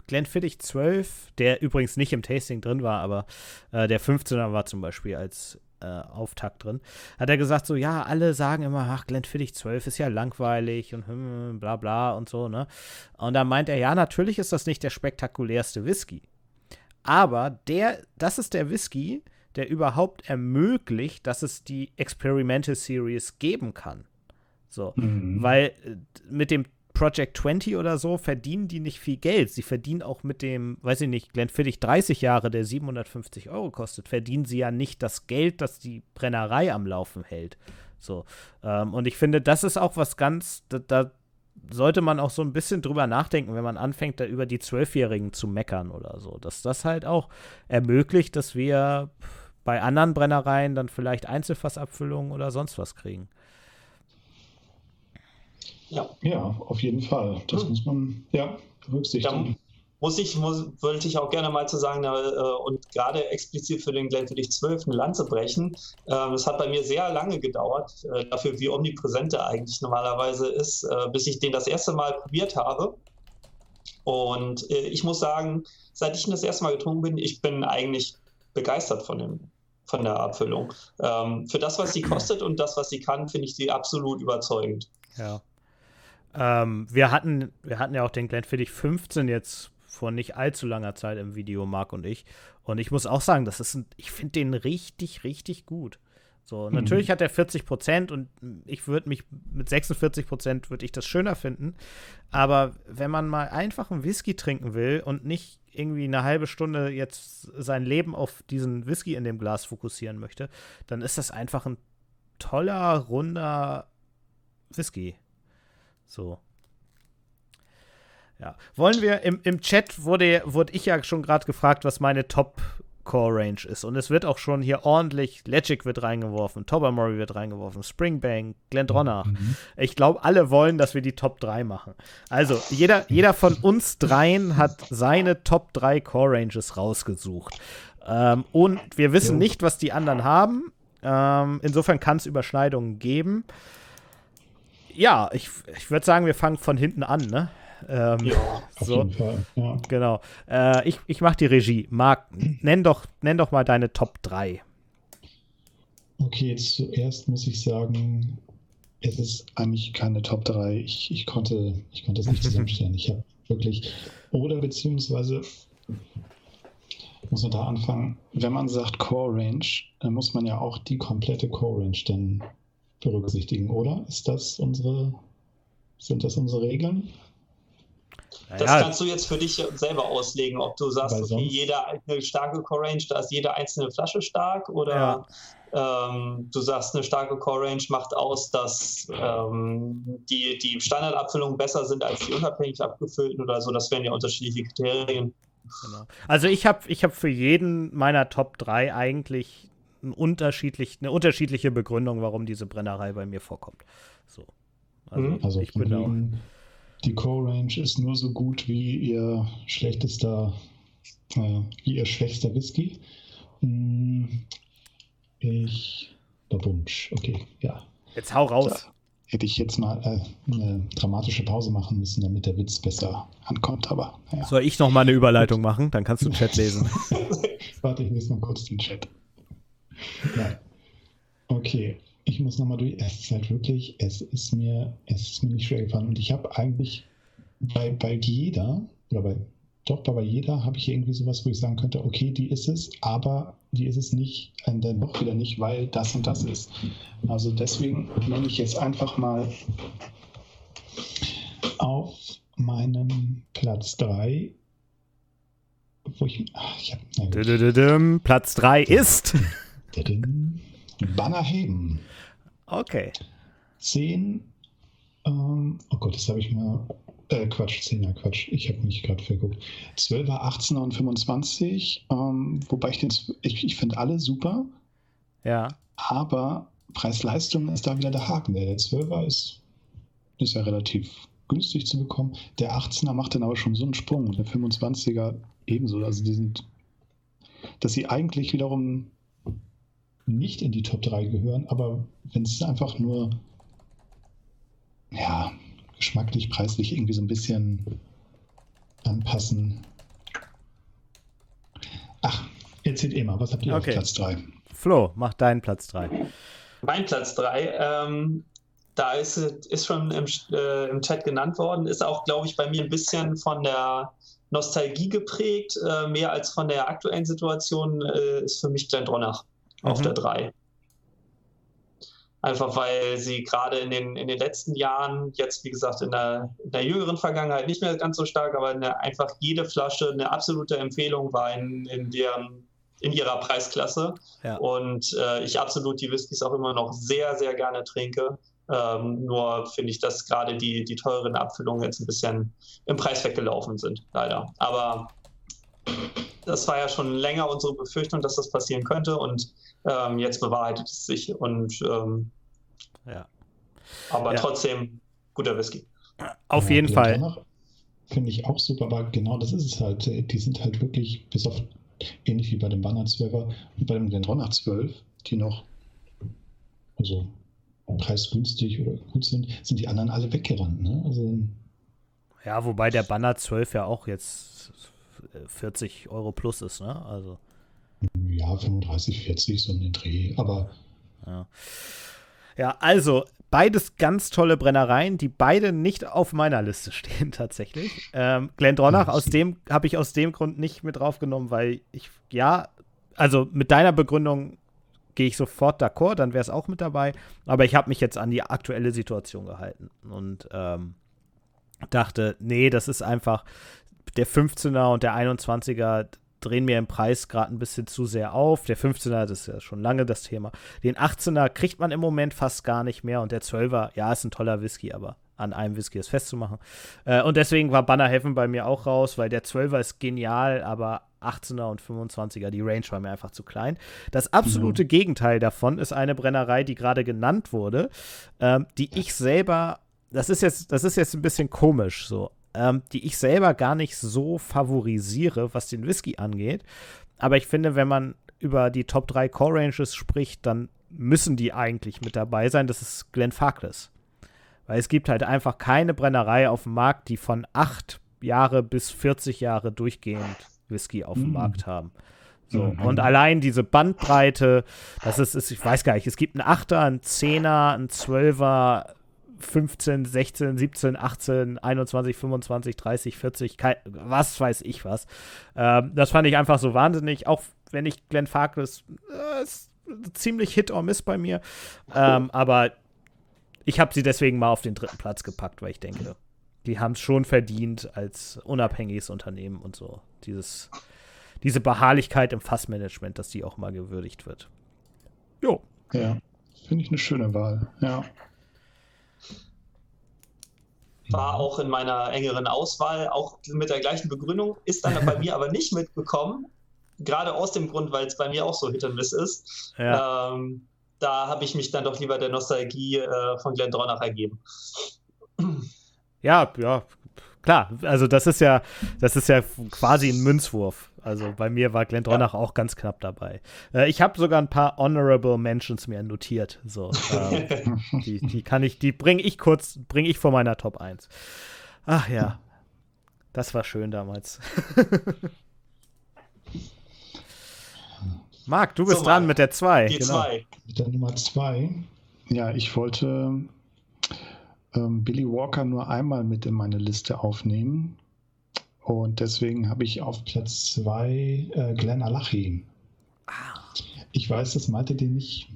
Glenfiddich 12, der übrigens nicht im Tasting drin war, aber äh, der 15er war zum Beispiel als äh, Auftakt drin, hat er gesagt, so, ja, alle sagen immer, ach, Glenfiddich 12 ist ja langweilig und hm, bla bla und so, ne? Und da meint er, ja, natürlich ist das nicht der spektakulärste Whisky. Aber der, das ist der Whisky, der überhaupt ermöglicht, dass es die Experimental Series geben kann. So, mhm. weil äh, mit dem Project 20 oder so verdienen die nicht viel Geld. Sie verdienen auch mit dem, weiß ich nicht, Glenfiddich 30 Jahre, der 750 Euro kostet, verdienen sie ja nicht das Geld, das die Brennerei am Laufen hält. So. Ähm, und ich finde, das ist auch was ganz, da, da, sollte man auch so ein bisschen drüber nachdenken, wenn man anfängt, da über die Zwölfjährigen zu meckern oder so. Dass das halt auch ermöglicht, dass wir bei anderen Brennereien dann vielleicht Einzelfassabfüllungen oder sonst was kriegen. Ja. Ja, auf jeden Fall. Das hm. muss man ja berücksichtigen. Da muss ich, muss, wollte ich auch gerne mal zu sagen äh, und gerade explizit für den Glenfiddich 12 eine Lanze brechen. Äh, das hat bei mir sehr lange gedauert, äh, dafür wie omnipräsent er eigentlich normalerweise ist, äh, bis ich den das erste Mal probiert habe. Und äh, ich muss sagen, seit ich ihn das erste Mal getrunken bin, ich bin eigentlich begeistert von dem, von der Abfüllung. Ähm, für das, was sie kostet und das, was sie kann, finde ich sie absolut überzeugend. Ja. Ähm, wir, hatten, wir hatten ja auch den Glenfiddich 15 jetzt vor nicht allzu langer Zeit im Video, Marc und ich. Und ich muss auch sagen, das ist ein, ich finde den richtig, richtig gut. So, mhm. natürlich hat er 40 Prozent und ich würde mich mit 46 Prozent würde ich das schöner finden. Aber wenn man mal einfach einen Whisky trinken will und nicht irgendwie eine halbe Stunde jetzt sein Leben auf diesen Whisky in dem Glas fokussieren möchte, dann ist das einfach ein toller, runder Whisky. So. Ja. Wollen wir, im, im Chat wurde, wurde ich ja schon gerade gefragt, was meine Top Core Range ist. Und es wird auch schon hier ordentlich, Legic wird reingeworfen, Tobermory wird reingeworfen, Springbank, Glendronach. Mhm. Ich glaube, alle wollen, dass wir die Top 3 machen. Also, jeder, jeder von uns dreien hat seine Top 3 Core Ranges rausgesucht. Ähm, und wir wissen nicht, was die anderen haben. Ähm, insofern kann es Überschneidungen geben ja, ich, ich würde sagen, wir fangen von hinten an, ne? Ähm, ja, auf so. jeden Fall. Ja. Genau. Äh, ich ich mache die Regie. Marc, nenn doch, nenn doch mal deine Top 3. Okay, zuerst muss ich sagen, es ist eigentlich keine Top 3. Ich, ich, konnte, ich konnte es nicht zusammenstellen. Ich habe wirklich, oder beziehungsweise muss man da anfangen, wenn man sagt Core Range, dann muss man ja auch die komplette Core Range dann berücksichtigen, oder? Ist das unsere, sind das unsere Regeln? Das ja. kannst du jetzt für dich selber auslegen, ob du sagst, okay, jeder eine starke Core Range, da ist jede einzelne Flasche stark oder ja. ähm, du sagst, eine starke Core Range macht aus, dass ähm, die, die Standardabfüllungen besser sind als die unabhängig abgefüllten oder so. Das wären ja unterschiedliche Kriterien. Genau. Also ich habe ich hab für jeden meiner Top 3 eigentlich ein unterschiedlich, eine unterschiedliche Begründung, warum diese Brennerei bei mir vorkommt. So. Also, mhm. also ich bin auch. Die Core Range ist nur so gut wie ihr schlechtester, äh, wie ihr schwächster Whisky. Hm, ich. Der Wunsch, okay, ja. Jetzt hau raus. hätte ich jetzt mal äh, eine dramatische Pause machen müssen, damit der Witz besser ankommt. Aber ja. Soll ich noch mal eine Überleitung machen? Dann kannst du den Chat lesen. Warte, ich lese mal kurz den Chat. Ja. Okay, ich muss nochmal durch. Es ist halt wirklich, es ist mir, es ist mir nicht schwer gefallen. Und ich habe eigentlich bei, bei jeder, oder bei, doch bei jeder habe ich irgendwie sowas, wo ich sagen könnte, okay, die ist es, aber die ist es nicht, und dann doch wieder nicht, weil das und das ist. Also deswegen nenne ich jetzt einfach mal auf meinem Platz 3, wo ich, ach, ich hab, Platz 3 ist Banner heben. Okay. 10, ähm, oh Gott, das habe ich mal äh, Quatsch, 10er, Quatsch. Ich habe nicht gerade verguckt. 12er, 18er und 25. Ähm, wobei ich den, ich, ich finde alle super. Ja. Aber Preis-Leistung ist da wieder der Haken. Der 12er ist, ist ja relativ günstig zu bekommen. Der 18er macht dann aber schon so einen Sprung. Und der 25er ebenso. Also die sind, dass sie eigentlich wiederum nicht in die Top 3 gehören, aber wenn es einfach nur ja, geschmacklich, preislich irgendwie so ein bisschen anpassen. Ach, erzählt eh mal, was habt ihr okay. auf Platz 3? Flo, mach deinen Platz 3. Mein Platz 3, ähm, da ist, ist schon im, äh, im Chat genannt worden, ist auch, glaube ich, bei mir ein bisschen von der Nostalgie geprägt, äh, mehr als von der aktuellen Situation, äh, ist für mich Glendronach mhm. auf der 3. Einfach weil sie gerade in den, in den letzten Jahren, jetzt wie gesagt in der, in der jüngeren Vergangenheit nicht mehr ganz so stark, aber eine, einfach jede Flasche eine absolute Empfehlung war in, in, deren, in ihrer Preisklasse. Ja. Und äh, ich absolut die Whiskys auch immer noch sehr, sehr gerne trinke. Ähm, nur finde ich, dass gerade die, die teuren Abfüllungen jetzt ein bisschen im Preis weggelaufen sind, leider. Aber das war ja schon länger unsere Befürchtung, dass das passieren könnte. Und ähm, jetzt bewahrheitet es sich und ähm, ja. aber ja. trotzdem guter Whisky. Auf ja, jeden Fall. Finde ich auch super, aber genau das ist es halt. Die sind halt wirklich, bis auf ähnlich wie bei dem Banner 12er und bei dem Glendronach 12, die noch also preisgünstig oder gut sind, sind die anderen alle weggerannt. Ne? Also, ja, wobei der Banner 12 ja auch jetzt 40 Euro plus ist, ne? Also. Ja, 35, 40, so um den Dreh, aber. Ja. ja, also beides ganz tolle Brennereien, die beide nicht auf meiner Liste stehen tatsächlich. Ähm, Glendronach, aus dem habe ich aus dem Grund nicht mit draufgenommen, weil ich, ja, also mit deiner Begründung gehe ich sofort d'accord, dann wäre es auch mit dabei. Aber ich habe mich jetzt an die aktuelle Situation gehalten und ähm, dachte, nee, das ist einfach der 15er und der 21er, drehen mir im Preis gerade ein bisschen zu sehr auf. Der 15er, das ist ja schon lange das Thema. Den 18er kriegt man im Moment fast gar nicht mehr und der 12er, ja, ist ein toller Whisky, aber an einem Whisky ist festzumachen. Äh, und deswegen war Banner Heaven bei mir auch raus, weil der 12er ist genial, aber 18er und 25er, die Range war mir einfach zu klein. Das absolute mhm. Gegenteil davon ist eine Brennerei, die gerade genannt wurde, ähm, die ich selber, das ist jetzt, das ist jetzt ein bisschen komisch so, ähm, die ich selber gar nicht so favorisiere, was den Whisky angeht. Aber ich finde, wenn man über die Top 3 Core Ranges spricht, dann müssen die eigentlich mit dabei sein. Das ist Glenn Farkless. Weil es gibt halt einfach keine Brennerei auf dem Markt, die von 8 Jahre bis 40 Jahre durchgehend Whisky auf dem mm. Markt haben. So, mhm. Und allein diese Bandbreite, das ist, ist, ich weiß gar nicht, es gibt einen 8er, einen 10er, einen 12er, 15, 16, 17, 18, 21, 25, 30, 40, kein, was weiß ich was. Ähm, das fand ich einfach so wahnsinnig, auch wenn ich Glenn Farkless äh, ziemlich Hit or Miss bei mir. Ähm, aber ich habe sie deswegen mal auf den dritten Platz gepackt, weil ich denke, die haben es schon verdient als unabhängiges Unternehmen und so. Dieses, diese Beharrlichkeit im Fassmanagement, dass die auch mal gewürdigt wird. Jo. Ja, finde ich eine schöne Wahl, ja war auch in meiner engeren Auswahl, auch mit der gleichen Begründung, ist dann bei mir aber nicht mitbekommen. Gerade aus dem Grund, weil es bei mir auch so Hit and Miss ist. Ja. Ähm, da habe ich mich dann doch lieber der Nostalgie äh, von Glenn Dronach ergeben. Ja, ja, klar, also das ist ja, das ist ja quasi ein Münzwurf. Also bei mir war Glenn Dronach ja. auch ganz knapp dabei. Äh, ich habe sogar ein paar Honorable Mentions mir notiert. So, äh, die, die kann ich, die bringe ich kurz, bringe ich vor meiner Top 1. Ach ja, das war schön damals. Marc, du bist so, dran mit der 2. Die 2. Genau. Mit der Nummer 2. Ja, ich wollte ähm, Billy Walker nur einmal mit in meine Liste aufnehmen. Und deswegen habe ich auf Platz 2 äh, Glenn Alachi. Ah. Ich weiß, das meinte den nicht.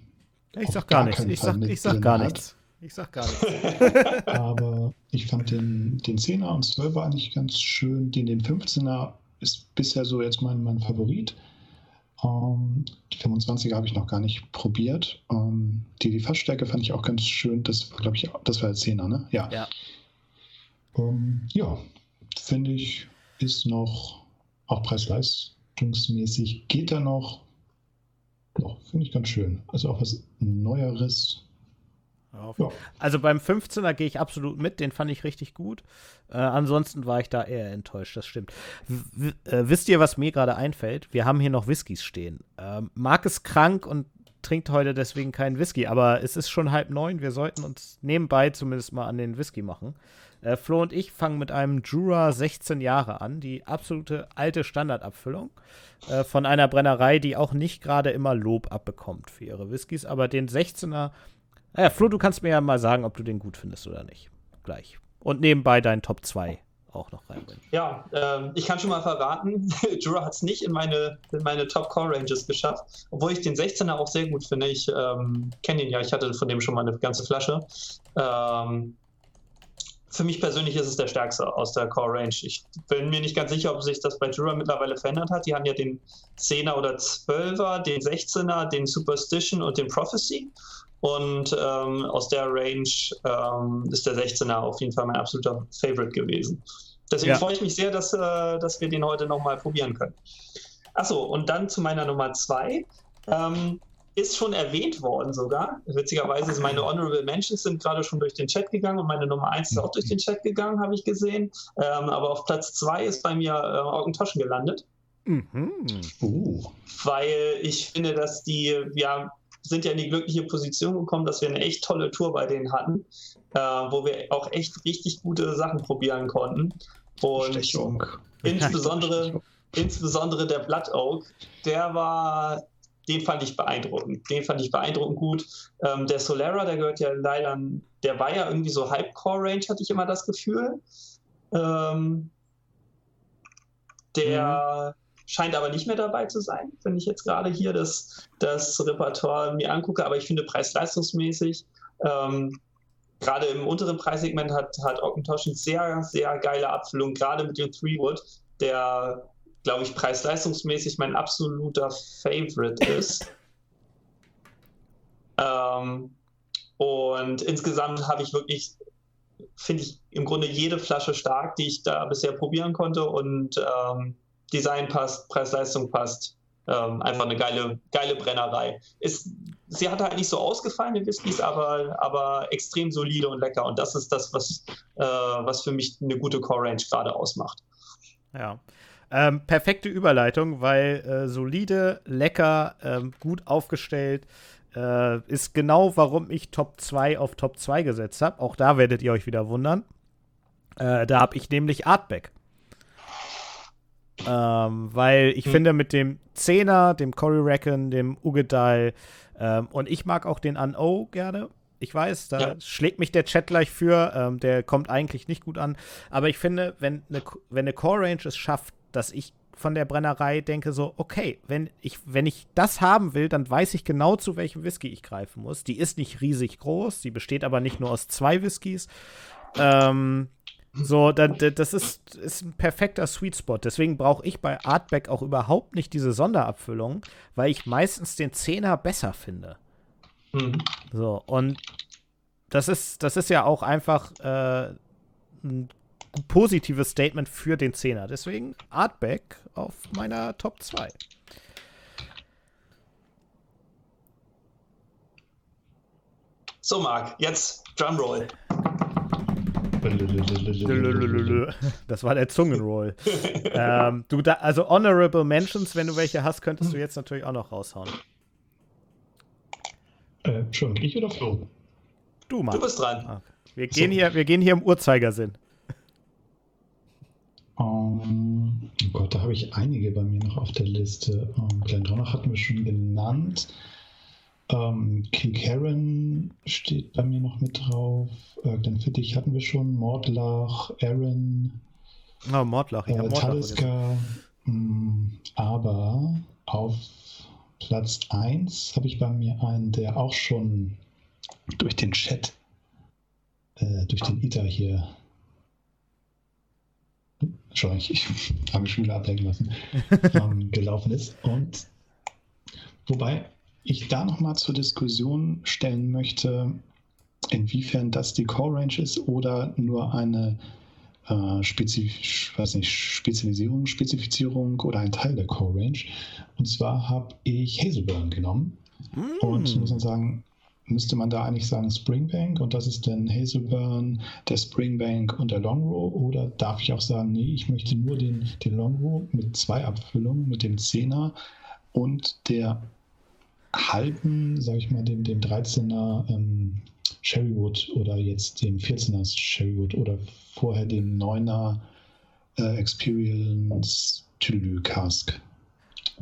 Ich sag gar, gar nichts. Ich sag, ich sag gar nichts. Ich sag gar nichts. Aber ich fand den, den 10er und 12er eigentlich ganz schön. Den, den 15er ist bisher so jetzt mein, mein Favorit. Ähm, die 25er habe ich noch gar nicht probiert. Ähm, die, die Fassstärke fand ich auch ganz schön. Das war, glaube ich, das war der 10er, ne? Ja. Ja, ähm, ja finde ich, ist noch auch preis-leistungsmäßig geht er noch. Doch, finde ich ganz schön. Also auch was Neueres ja. Also beim 15er gehe ich absolut mit, den fand ich richtig gut. Äh, ansonsten war ich da eher enttäuscht, das stimmt. W äh, wisst ihr, was mir gerade einfällt? Wir haben hier noch Whiskys stehen. Ähm, Marc ist krank und trinkt heute deswegen keinen Whisky, aber es ist schon halb neun. Wir sollten uns nebenbei zumindest mal an den Whisky machen. Äh, Flo und ich fangen mit einem Jura 16 Jahre an, die absolute alte Standardabfüllung äh, von einer Brennerei, die auch nicht gerade immer Lob abbekommt für ihre Whiskys, aber den 16er naja, Flo, du kannst mir ja mal sagen, ob du den gut findest oder nicht. Gleich. Und nebenbei deinen Top 2 auch noch reinbringen. Ja, ähm, ich kann schon mal verraten, Jura hat es nicht in meine, in meine Top Core Ranges geschafft, obwohl ich den 16er auch sehr gut finde. Ich ähm, kenne ihn ja, ich hatte von dem schon mal eine ganze Flasche. Ähm, für mich persönlich ist es der stärkste aus der Core Range. Ich bin mir nicht ganz sicher, ob sich das bei Jura mittlerweile verändert hat. Die haben ja den 10er oder 12er, den 16er, den Superstition und den Prophecy. Und ähm, aus der Range ähm, ist der 16er auf jeden Fall mein absoluter Favorite gewesen. Deswegen ja. freue ich mich sehr, dass, äh, dass wir den heute nochmal probieren können. Achso, und dann zu meiner Nummer 2. Ähm, ist schon erwähnt worden sogar. Witzigerweise, meine Honorable Mentions sind gerade schon durch den Chat gegangen und meine Nummer 1 ist auch durch den Chat gegangen, habe ich gesehen. Ähm, aber auf Platz 2 ist bei mir äh, Augentoschen gelandet. Mhm. Uh. Weil ich finde, dass die, ja, sind ja in die glückliche Position gekommen, dass wir eine echt tolle Tour bei denen hatten, äh, wo wir auch echt richtig gute Sachen probieren konnten. Und Stechung. insbesondere, insbesondere der Blood Oak, der war, den fand ich beeindruckend. Den fand ich beeindruckend gut. Ähm, der Solera, der gehört ja leider, der war ja irgendwie so Halb-Core-Range, hatte ich immer das Gefühl. Ähm, der. Mhm scheint aber nicht mehr dabei zu sein, wenn ich jetzt gerade hier das, das Repertoire mir angucke. Aber ich finde preis-leistungsmäßig, ähm, gerade im unteren Preissegment hat, hat Ockentosh sehr, sehr geile Abfüllung, gerade mit dem Three-Wood, der, glaube ich, preis-leistungsmäßig mein absoluter Favorite ist. ähm, und insgesamt habe ich wirklich, finde ich im Grunde jede Flasche stark, die ich da bisher probieren konnte. Und ähm, Design passt, Preis-Leistung passt. Ähm, einfach eine geile, geile Brennerei. Ist, sie hat halt nicht so ausgefallene Whiskys, aber, aber extrem solide und lecker. Und das ist das, was, äh, was für mich eine gute Core-Range gerade ausmacht. Ja. Ähm, perfekte Überleitung, weil äh, solide, lecker, ähm, gut aufgestellt äh, ist genau, warum ich Top 2 auf Top 2 gesetzt habe. Auch da werdet ihr euch wieder wundern. Äh, da habe ich nämlich Artback. Ähm, weil ich hm. finde, mit dem Zehner, dem Cory Reckon, dem Ugedal ähm, und ich mag auch den Uno gerne. Ich weiß, da ja. schlägt mich der Chat gleich für. Ähm, der kommt eigentlich nicht gut an. Aber ich finde, wenn eine, wenn eine Core Range es schafft, dass ich von der Brennerei denke so, okay, wenn ich, wenn ich das haben will, dann weiß ich genau, zu welchem Whisky ich greifen muss. Die ist nicht riesig groß, die besteht aber nicht nur aus zwei Whiskys. Ähm, so, dann, das ist, ist ein perfekter Sweet Spot. Deswegen brauche ich bei Artback auch überhaupt nicht diese Sonderabfüllung, weil ich meistens den Zehner besser finde. Mhm. So, und das ist, das ist ja auch einfach äh, ein positives Statement für den Zehner. Deswegen Artback auf meiner Top 2. So, Marc, jetzt Drumroll. Das war der Zungenroll. ähm, du da, also Honorable Mentions, wenn du welche hast, könntest du jetzt natürlich auch noch raushauen. Äh, schon, ich oder Flo? Du, Mann. Du bist dran. Okay. Wir, gehen so. hier, wir gehen hier im Uhrzeigersinn. Um, oh Gott, da habe ich einige bei mir noch auf der Liste. Um, Glenn Dronach hatten wir schon genannt. Um, Kilkerran steht bei mir noch mit drauf. Äh, Glenn Fittich hatten wir schon. Mordlach, Aaron. Oh, Mordlach. Ich äh, Taliska. Mm, aber auf Platz 1 habe ich bei mir einen, der auch schon durch den Chat, äh, durch den ITER hier Schau, ich, ich habe mich schon wieder ablenken lassen, ähm, gelaufen ist. Und wobei ich da nochmal zur Diskussion stellen möchte, inwiefern das die Core Range ist oder nur eine äh, Spezif weiß nicht, Spezialisierung, Spezifizierung oder ein Teil der Core Range. Und zwar habe ich Hazelburn genommen. Mm. Und muss man sagen, müsste man da eigentlich sagen Springbank und das ist dann Hazelburn, der Springbank und der Longrow oder darf ich auch sagen, nee, ich möchte nur den, den Longrow mit zwei Abfüllungen, mit dem 10er und der halben, sag ich mal, dem, dem 13er ähm, Sherrywood oder jetzt dem 14er Sherrywood oder vorher dem 9er äh, Experience Tülü Cask.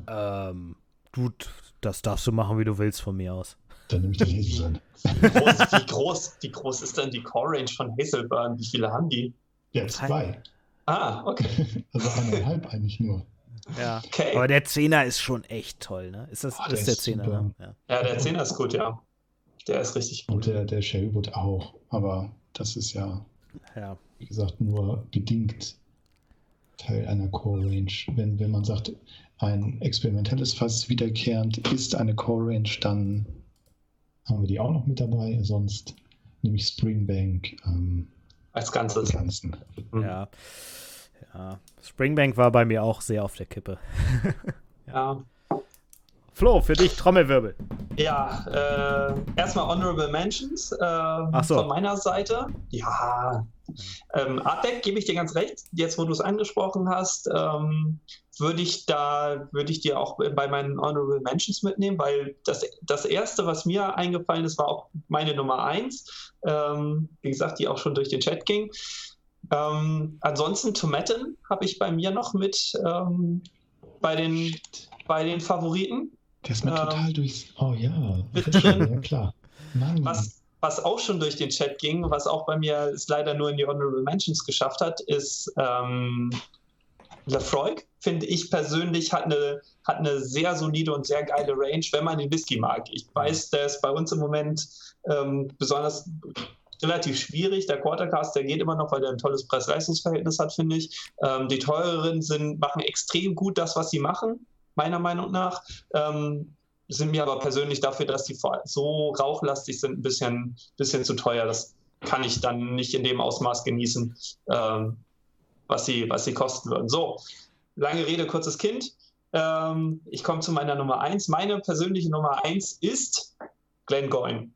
Ähm, du, das darfst du machen, wie du willst von mir aus. Dann nehme ich den Hazelburn. Wie groß, wie, groß, wie groß ist denn die Core Range von Hazelburn? Wie viele haben die? Ja, zwei. Ah, okay. Also eineinhalb eigentlich nur. Ja, okay. aber der Zehner ist schon echt toll, ne? Ist das oh, ist der, der Zehner? Ne? Ja. ja. der Zehner ist gut, ja. Der ist richtig gut. Und der, der Sherrywood auch, aber das ist ja, ja, wie gesagt, nur bedingt Teil einer Core Range. Wenn, wenn man sagt, ein experimentelles Fass wiederkehrend ist eine Core Range, dann haben wir die auch noch mit dabei. Sonst nehme ich Springbank ähm, als Ganzes. Ganzen. Mhm. Ja. ja. Springbank war bei mir auch sehr auf der Kippe. ja. Flo, für dich Trommelwirbel. Ja, äh, erstmal Honorable Mentions äh, so. von meiner Seite. Ja, ähm, Artback gebe ich dir ganz recht. Jetzt, wo du es angesprochen hast, ähm, würde ich da, würde ich dir auch bei meinen Honorable Mentions mitnehmen, weil das, das erste, was mir eingefallen ist, war auch meine Nummer eins. Ähm, wie gesagt, die auch schon durch den Chat ging. Ähm, ansonsten Tomaten habe ich bei mir noch mit ähm, bei, den, bei den Favoriten. Der ist mir ähm, total durchs. Oh ja. ja klar. Mann. Was, was auch schon durch den Chat ging, was auch bei mir es leider nur in die Honorable Mentions geschafft hat, ist ähm, Lafroig, finde ich persönlich, hat eine, hat eine sehr solide und sehr geile Range, wenn man den Whisky mag. Ich weiß, der ist bei uns im Moment ähm, besonders relativ schwierig. Der Quartercast, der geht immer noch, weil der ein tolles Preis-Leistungs-Verhältnis hat, finde ich. Ähm, die teureren sind, machen extrem gut das, was sie machen meiner Meinung nach. Ähm, sind mir aber persönlich dafür, dass die so rauchlastig sind, ein bisschen, bisschen zu teuer. Das kann ich dann nicht in dem Ausmaß genießen, ähm, was, sie, was sie kosten würden. So, lange Rede, kurzes Kind. Ähm, ich komme zu meiner Nummer 1. Meine persönliche Nummer 1 ist Glenn Goyne.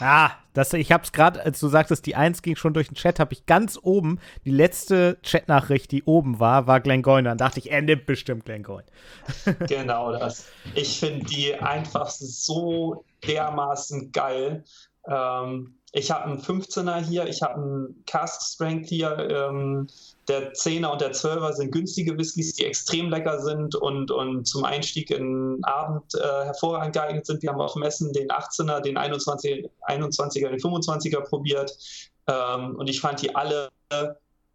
Ah, das, ich habe es gerade, als du sagtest, die 1 ging schon durch den Chat, habe ich ganz oben, die letzte Chatnachricht, die oben war, war Glenn Goyne. Dann dachte ich, er nimmt bestimmt Glenn Goyne. genau das. Ich finde die einfach so dermaßen geil. Ähm, ich habe einen 15er hier, ich habe einen Cast Strength hier. Ähm, der 10er und der 12er sind günstige Whiskys, die extrem lecker sind und, und zum Einstieg in den Abend äh, hervorragend geeignet sind. Wir haben auf Messen den 18er, den 21, 21er, den 25er probiert ähm, und ich fand die alle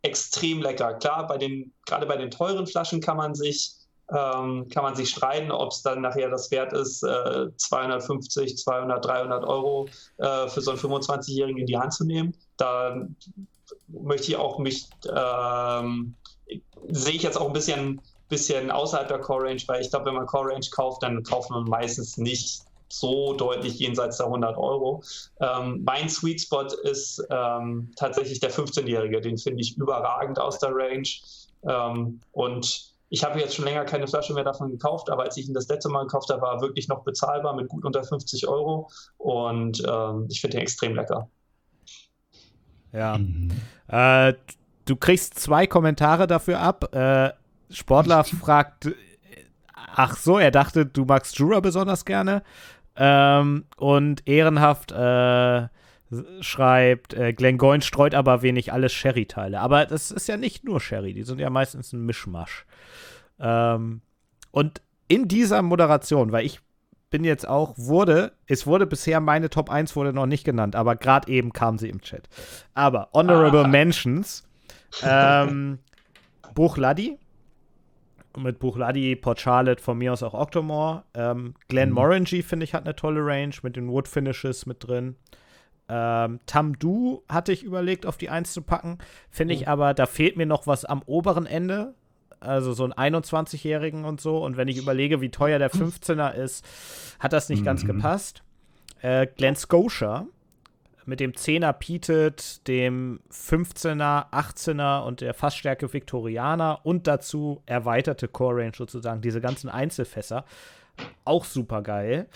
extrem lecker. Klar, bei den, gerade bei den teuren Flaschen kann man sich ähm, kann man sich streiten, ob es dann nachher das wert ist, äh, 250, 200, 300 Euro äh, für so einen 25-Jährigen in die Hand zu nehmen. Da möchte ich auch mich, ähm, sehe ich jetzt auch ein bisschen, bisschen außerhalb der Core Range, weil ich glaube, wenn man Core Range kauft, dann kauft man meistens nicht so deutlich jenseits der 100 Euro. Ähm, mein Sweet Spot ist ähm, tatsächlich der 15-Jährige, den finde ich überragend aus der Range. Ähm, und ich habe jetzt schon länger keine Flasche mehr davon gekauft, aber als ich ihn das letzte Mal gekauft habe, war er wirklich noch bezahlbar mit gut unter 50 Euro und ähm, ich finde den extrem lecker. Ja. Mhm. Äh, du kriegst zwei Kommentare dafür ab. Äh, Sportler fragt, ach so, er dachte, du magst Jura besonders gerne. Ähm, und ehrenhaft äh, schreibt, äh, Glengoyne streut aber wenig alles Sherry-Teile. Aber das ist ja nicht nur Sherry, die sind ja meistens ein Mischmasch. Ähm, und in dieser Moderation, weil ich bin jetzt auch, wurde, es wurde bisher meine Top 1 wurde noch nicht genannt, aber gerade eben kam sie im Chat. Aber Honorable ah. Mentions, ähm, Buchladi, mit Buchladi, Port Charlotte, von mir aus auch Octomore. Ähm, Glenn mhm. Morangy, finde ich, hat eine tolle Range mit den Wood Finishes mit drin. Ähm, Tamdu hatte ich überlegt, auf die 1 zu packen. Finde ich mhm. aber, da fehlt mir noch was am oberen Ende also so einen 21-Jährigen und so. Und wenn ich überlege, wie teuer der 15er ist, hat das nicht mhm. ganz gepasst. Äh, Glenn Scotia mit dem 10er Pietet, dem 15er, 18er und der Fassstärke Viktorianer und dazu erweiterte Core Range sozusagen, diese ganzen Einzelfässer. Auch super geil.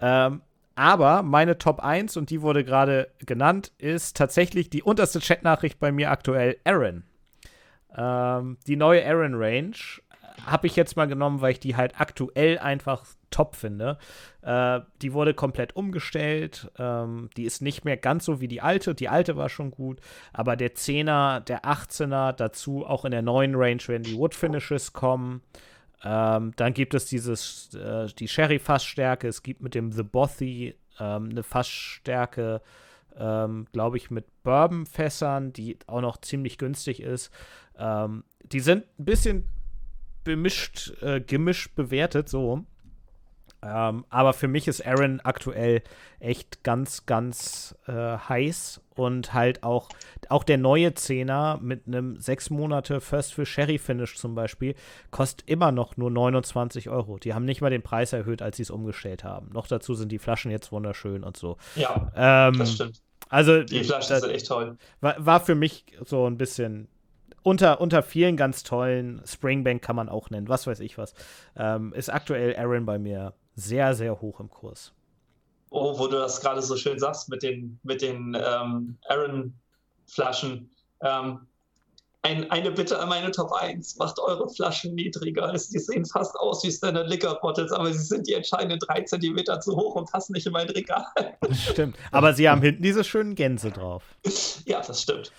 Ähm, aber meine Top 1, und die wurde gerade genannt, ist tatsächlich die unterste Chatnachricht bei mir aktuell Aaron. Ähm, die neue Aaron Range habe ich jetzt mal genommen, weil ich die halt aktuell einfach top finde. Äh, die wurde komplett umgestellt. Ähm, die ist nicht mehr ganz so wie die alte. Die alte war schon gut, aber der 10er, der 18er, dazu auch in der neuen Range werden die Wood Finishes kommen. Ähm, dann gibt es dieses, äh, die Sherry-Fassstärke. Es gibt mit dem The Bothy ähm, eine Fassstärke, ähm, glaube ich, mit Bourbon-Fässern, die auch noch ziemlich günstig ist. Ähm, die sind ein bisschen bemischt, äh, gemischt bewertet, so. Ähm, aber für mich ist Aaron aktuell echt ganz, ganz äh, heiß und halt auch, auch der neue Zehner mit einem sechs Monate First für Sherry Finish zum Beispiel kostet immer noch nur 29 Euro. Die haben nicht mal den Preis erhöht, als sie es umgestellt haben. Noch dazu sind die Flaschen jetzt wunderschön und so. Ja, ähm, das stimmt. Also, die Flaschen sind echt toll. War, war für mich so ein bisschen unter, unter vielen ganz tollen, Springbank kann man auch nennen, was weiß ich was, ähm, ist aktuell Aaron bei mir sehr, sehr hoch im Kurs. Oh, wo du das gerade so schön sagst mit den, mit den ähm, Aaron-Flaschen. Ähm, ein, eine Bitte an meine Top 1, macht eure Flaschen niedriger. Die sehen fast aus wie Standard Liquor Bottles, aber sie sind die entscheidenden drei Zentimeter zu hoch und passen nicht in mein Regal. Stimmt. Aber sie haben hinten diese schönen Gänse drauf. Ja, das stimmt.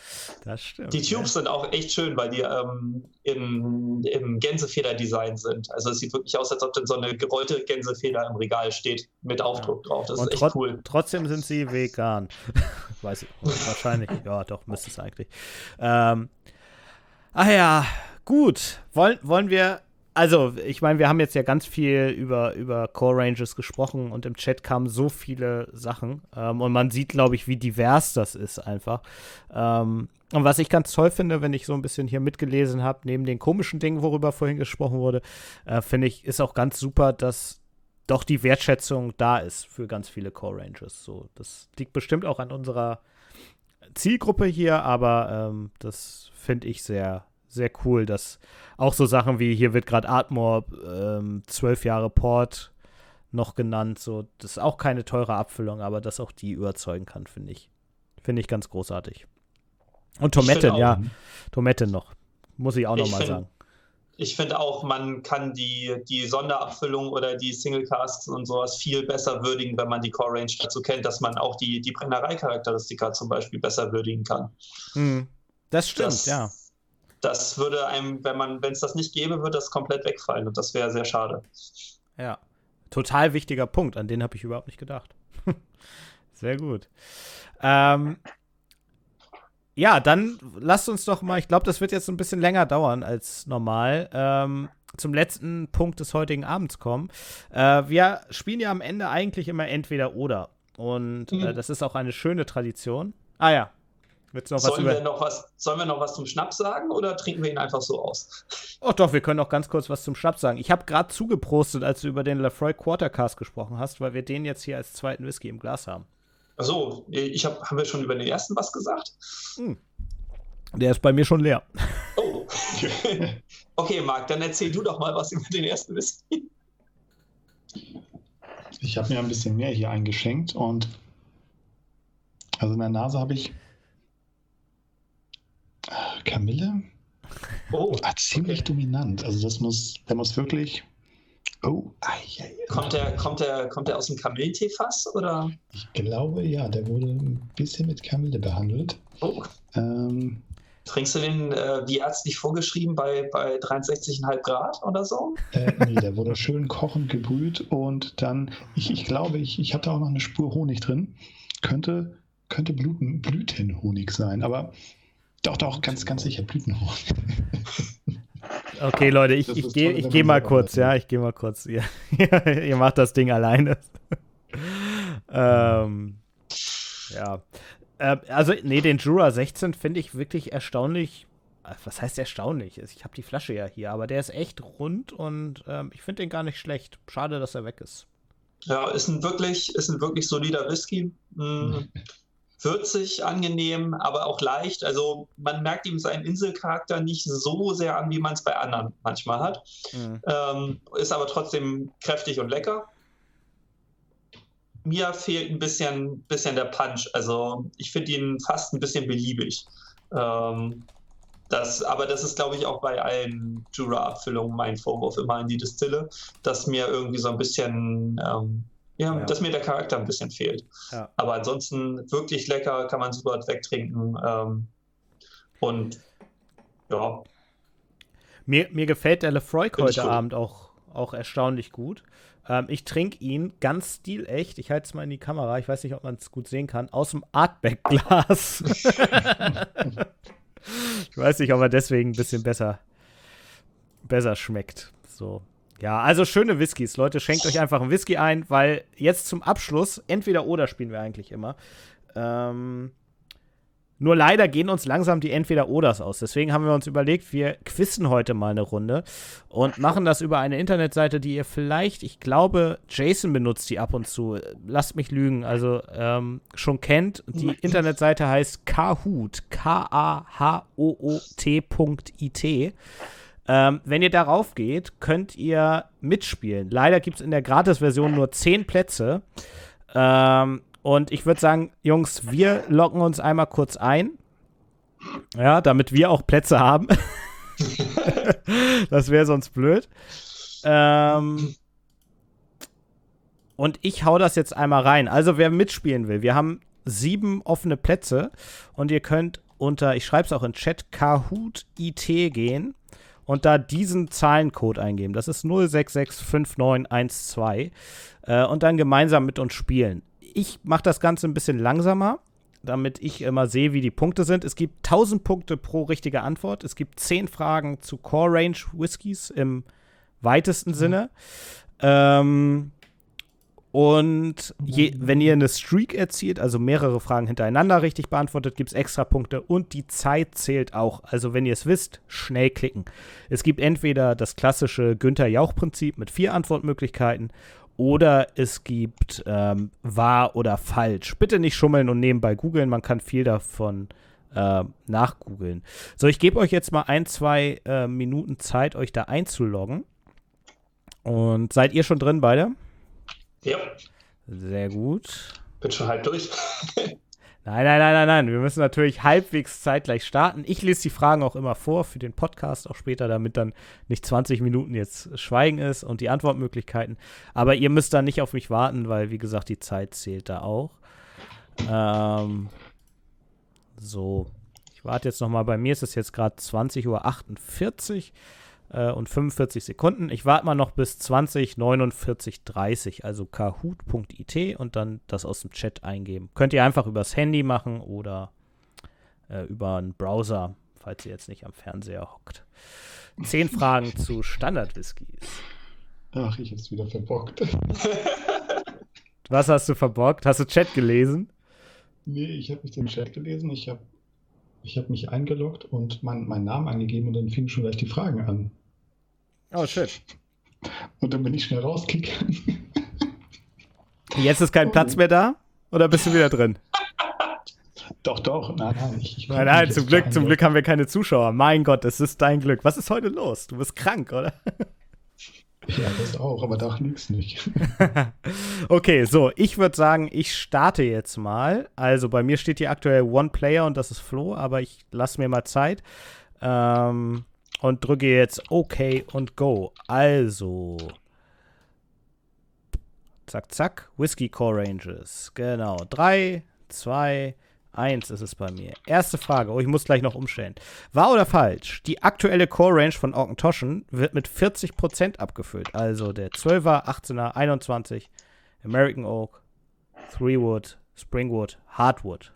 Das stimmt. Die Tubes ja. sind auch echt schön, weil die ähm, im, im Gänsefeder-Design sind. Also es sieht wirklich aus, als ob dann so eine gerollte Gänsefeder im Regal steht mit Aufdruck ja. drauf. Das und ist echt cool. Trotzdem sind sie vegan. Weiß ich. Wahrscheinlich. Ja, doch, müsste es eigentlich. Ähm, Ach ja, gut. Wollen, wollen wir. Also, ich meine, wir haben jetzt ja ganz viel über, über Core Ranges gesprochen und im Chat kamen so viele Sachen. Ähm, und man sieht, glaube ich, wie divers das ist einfach. Ähm, und was ich ganz toll finde, wenn ich so ein bisschen hier mitgelesen habe, neben den komischen Dingen, worüber vorhin gesprochen wurde, äh, finde ich, ist auch ganz super, dass doch die Wertschätzung da ist für ganz viele Core Ranges. So, das liegt bestimmt auch an unserer Zielgruppe hier, aber ähm, das finde ich sehr, sehr cool, dass auch so Sachen wie hier wird gerade Artmore ähm, zwölf Jahre Port noch genannt, so das ist auch keine teure Abfüllung, aber dass auch die überzeugen kann, finde ich, finde ich ganz großartig. Und Tomaten, ja, Tomaten noch, muss ich auch noch mal sagen. Ich finde auch, man kann die, die Sonderabfüllung oder die Single Casts und sowas viel besser würdigen, wenn man die Core Range dazu kennt, dass man auch die, die Brennerei-Charakteristika zum Beispiel besser würdigen kann. Hm. Das stimmt, das, ja. Das würde einem, wenn man, wenn es das nicht gäbe, würde das komplett wegfallen und das wäre sehr schade. Ja. Total wichtiger Punkt, an den habe ich überhaupt nicht gedacht. sehr gut. Ähm, ja, dann lasst uns doch mal, ich glaube, das wird jetzt ein bisschen länger dauern als normal, ähm, zum letzten Punkt des heutigen Abends kommen. Äh, wir spielen ja am Ende eigentlich immer entweder oder. Und äh, mhm. das ist auch eine schöne Tradition. Ah ja. Willst noch sollen, was wir noch was, sollen wir noch was zum Schnaps sagen oder trinken wir ihn einfach so aus? Oh doch, wir können noch ganz kurz was zum Schnaps sagen. Ich habe gerade zugeprostet, als du über den Lafroy Quartercast gesprochen hast, weil wir den jetzt hier als zweiten Whisky im Glas haben. Achso, ich habe haben wir schon über den ersten was gesagt? Hm. Der ist bei mir schon leer. Oh. okay, Marc, dann erzähl du doch mal was über den ersten Whisky. Ich habe mir ein bisschen mehr hier eingeschenkt und also in der Nase habe ich Kamille. Oh, ah, ziemlich okay. dominant. Also das muss, der muss wirklich. Oh, ai, ai, kommt der, kommt der, kommt der aus dem Kamilletee-Fass oder? Ich glaube ja, der wurde ein bisschen mit Kamille behandelt. Oh. Ähm, Trinkst du den äh, wie ärztlich vorgeschrieben bei, bei 63,5 Grad oder so? Äh, nee, der wurde schön kochend gebrüht und dann, ich, ich glaube, ich, ich hatte auch noch eine Spur Honig drin. Könnte, könnte Blüten, Blütenhonig sein, aber doch, doch, ganz, ganz sicher Blütenhonig. Okay, Leute, ich, ich gehe ich geh mal kurz, ja, ich gehe mal kurz. Ihr, ihr macht das Ding alleine. ähm, ja. Äh, also, nee, den Jura 16 finde ich wirklich erstaunlich. Äh, was heißt erstaunlich? Ich habe die Flasche ja hier, aber der ist echt rund und ähm, ich finde den gar nicht schlecht. Schade, dass er weg ist. Ja, ist ein wirklich, ist ein wirklich solider Whisky. Mhm. Würzig, angenehm, aber auch leicht. Also man merkt ihm seinen Inselcharakter nicht so sehr an, wie man es bei anderen manchmal hat. Mhm. Ähm, ist aber trotzdem kräftig und lecker mir fehlt ein bisschen, bisschen der Punch. Also ich finde ihn fast ein bisschen beliebig. Ähm, das, aber das ist, glaube ich, auch bei allen Jura-Abfüllungen mein Vorwurf immer in die Distille, dass mir irgendwie so ein bisschen, ähm, ja, ja, dass mir der Charakter ein bisschen fehlt. Ja. Aber ansonsten wirklich lecker, kann man super wegtrinken. Ähm, und ja. Mir, mir gefällt der Lefroy heute Abend auch, auch erstaunlich gut. Ähm, ich trinke ihn ganz stilecht. Ich halte es mal in die Kamera. Ich weiß nicht, ob man es gut sehen kann. Aus dem Artback-Glas. ich weiß nicht, ob er deswegen ein bisschen besser, besser schmeckt. So. Ja, also schöne Whiskys. Leute, schenkt euch einfach einen Whisky ein, weil jetzt zum Abschluss, entweder oder spielen wir eigentlich immer. Ähm, nur leider gehen uns langsam die Entweder-Oders aus. Deswegen haben wir uns überlegt, wir quissen heute mal eine Runde und machen das über eine Internetseite, die ihr vielleicht, ich glaube, Jason benutzt die ab und zu. Lasst mich lügen, also ähm, schon kennt. Die Internetseite heißt Kahoot, K-A-H-O-O-T.it. Ähm, wenn ihr darauf geht, könnt ihr mitspielen. Leider gibt es in der Gratis-Version nur 10 Plätze. Ähm, und ich würde sagen, Jungs, wir locken uns einmal kurz ein. Ja, damit wir auch Plätze haben. das wäre sonst blöd. Ähm, und ich hau das jetzt einmal rein. Also, wer mitspielen will, wir haben sieben offene Plätze und ihr könnt unter, ich schreibe es auch in Chat, Kahoot IT gehen und da diesen Zahlencode eingeben. Das ist 0665912 äh, und dann gemeinsam mit uns spielen ich mache das Ganze ein bisschen langsamer, damit ich immer sehe, wie die Punkte sind. Es gibt 1000 Punkte pro richtige Antwort. Es gibt 10 Fragen zu Core Range Whiskys im weitesten mhm. Sinne. Ähm, und je, wenn ihr eine Streak erzielt, also mehrere Fragen hintereinander richtig beantwortet, gibt es extra Punkte und die Zeit zählt auch. Also wenn ihr es wisst, schnell klicken. Es gibt entweder das klassische Günther Jauch-Prinzip mit vier Antwortmöglichkeiten oder es gibt ähm, wahr oder falsch. Bitte nicht schummeln und nebenbei googeln, man kann viel davon äh, nachgoogeln. So, ich gebe euch jetzt mal ein, zwei äh, Minuten Zeit, euch da einzuloggen. Und seid ihr schon drin, beide? Ja. Sehr gut. Bin schon halb durch. Nein, nein, nein, nein, nein. Wir müssen natürlich halbwegs zeitgleich starten. Ich lese die Fragen auch immer vor für den Podcast, auch später, damit dann nicht 20 Minuten jetzt Schweigen ist und die Antwortmöglichkeiten. Aber ihr müsst da nicht auf mich warten, weil, wie gesagt, die Zeit zählt da auch. Ähm, so. Ich warte jetzt noch mal. Bei mir ist es jetzt gerade 20.48 Uhr äh, und 45 Sekunden. Ich warte mal noch bis 20, 49, 30, also kahoot.it und dann das aus dem Chat eingeben. Könnt ihr einfach übers Handy machen oder äh, über einen Browser, falls ihr jetzt nicht am Fernseher hockt. Zehn Fragen zu Standard-Whiskys. Ach, ich hab's wieder verbockt. Was hast du verbockt? Hast du Chat gelesen? Nee, ich habe nicht den Chat gelesen. Ich habe ich habe mich eingeloggt und mein, meinen Namen angegeben und dann fingen schon gleich die Fragen an. Oh, shit. Und dann bin ich schnell rausgegangen. Jetzt ist kein oh. Platz mehr da? Oder bist du wieder drin? Doch, doch. Nein, nein. Ich, ich nein, nein, zum Glück, zum Glück haben wir keine Zuschauer. Mein Gott, es ist dein Glück. Was ist heute los? Du bist krank, oder? Ja, das auch, aber da liegt's nicht. okay, so, ich würde sagen, ich starte jetzt mal. Also bei mir steht hier aktuell One Player und das ist Flo, aber ich lasse mir mal Zeit. Ähm, und drücke jetzt OK und Go. Also. Zack, zack. Whiskey Core Ranges. Genau. 3, 2, 1 ist es bei mir. Erste Frage. Oh, ich muss gleich noch umstellen. Wahr oder falsch? Die aktuelle Core Range von Orkentoschen wird mit 40% abgefüllt. Also der 12er, 18er, 21, American Oak, Three Wood, Springwood, Hardwood.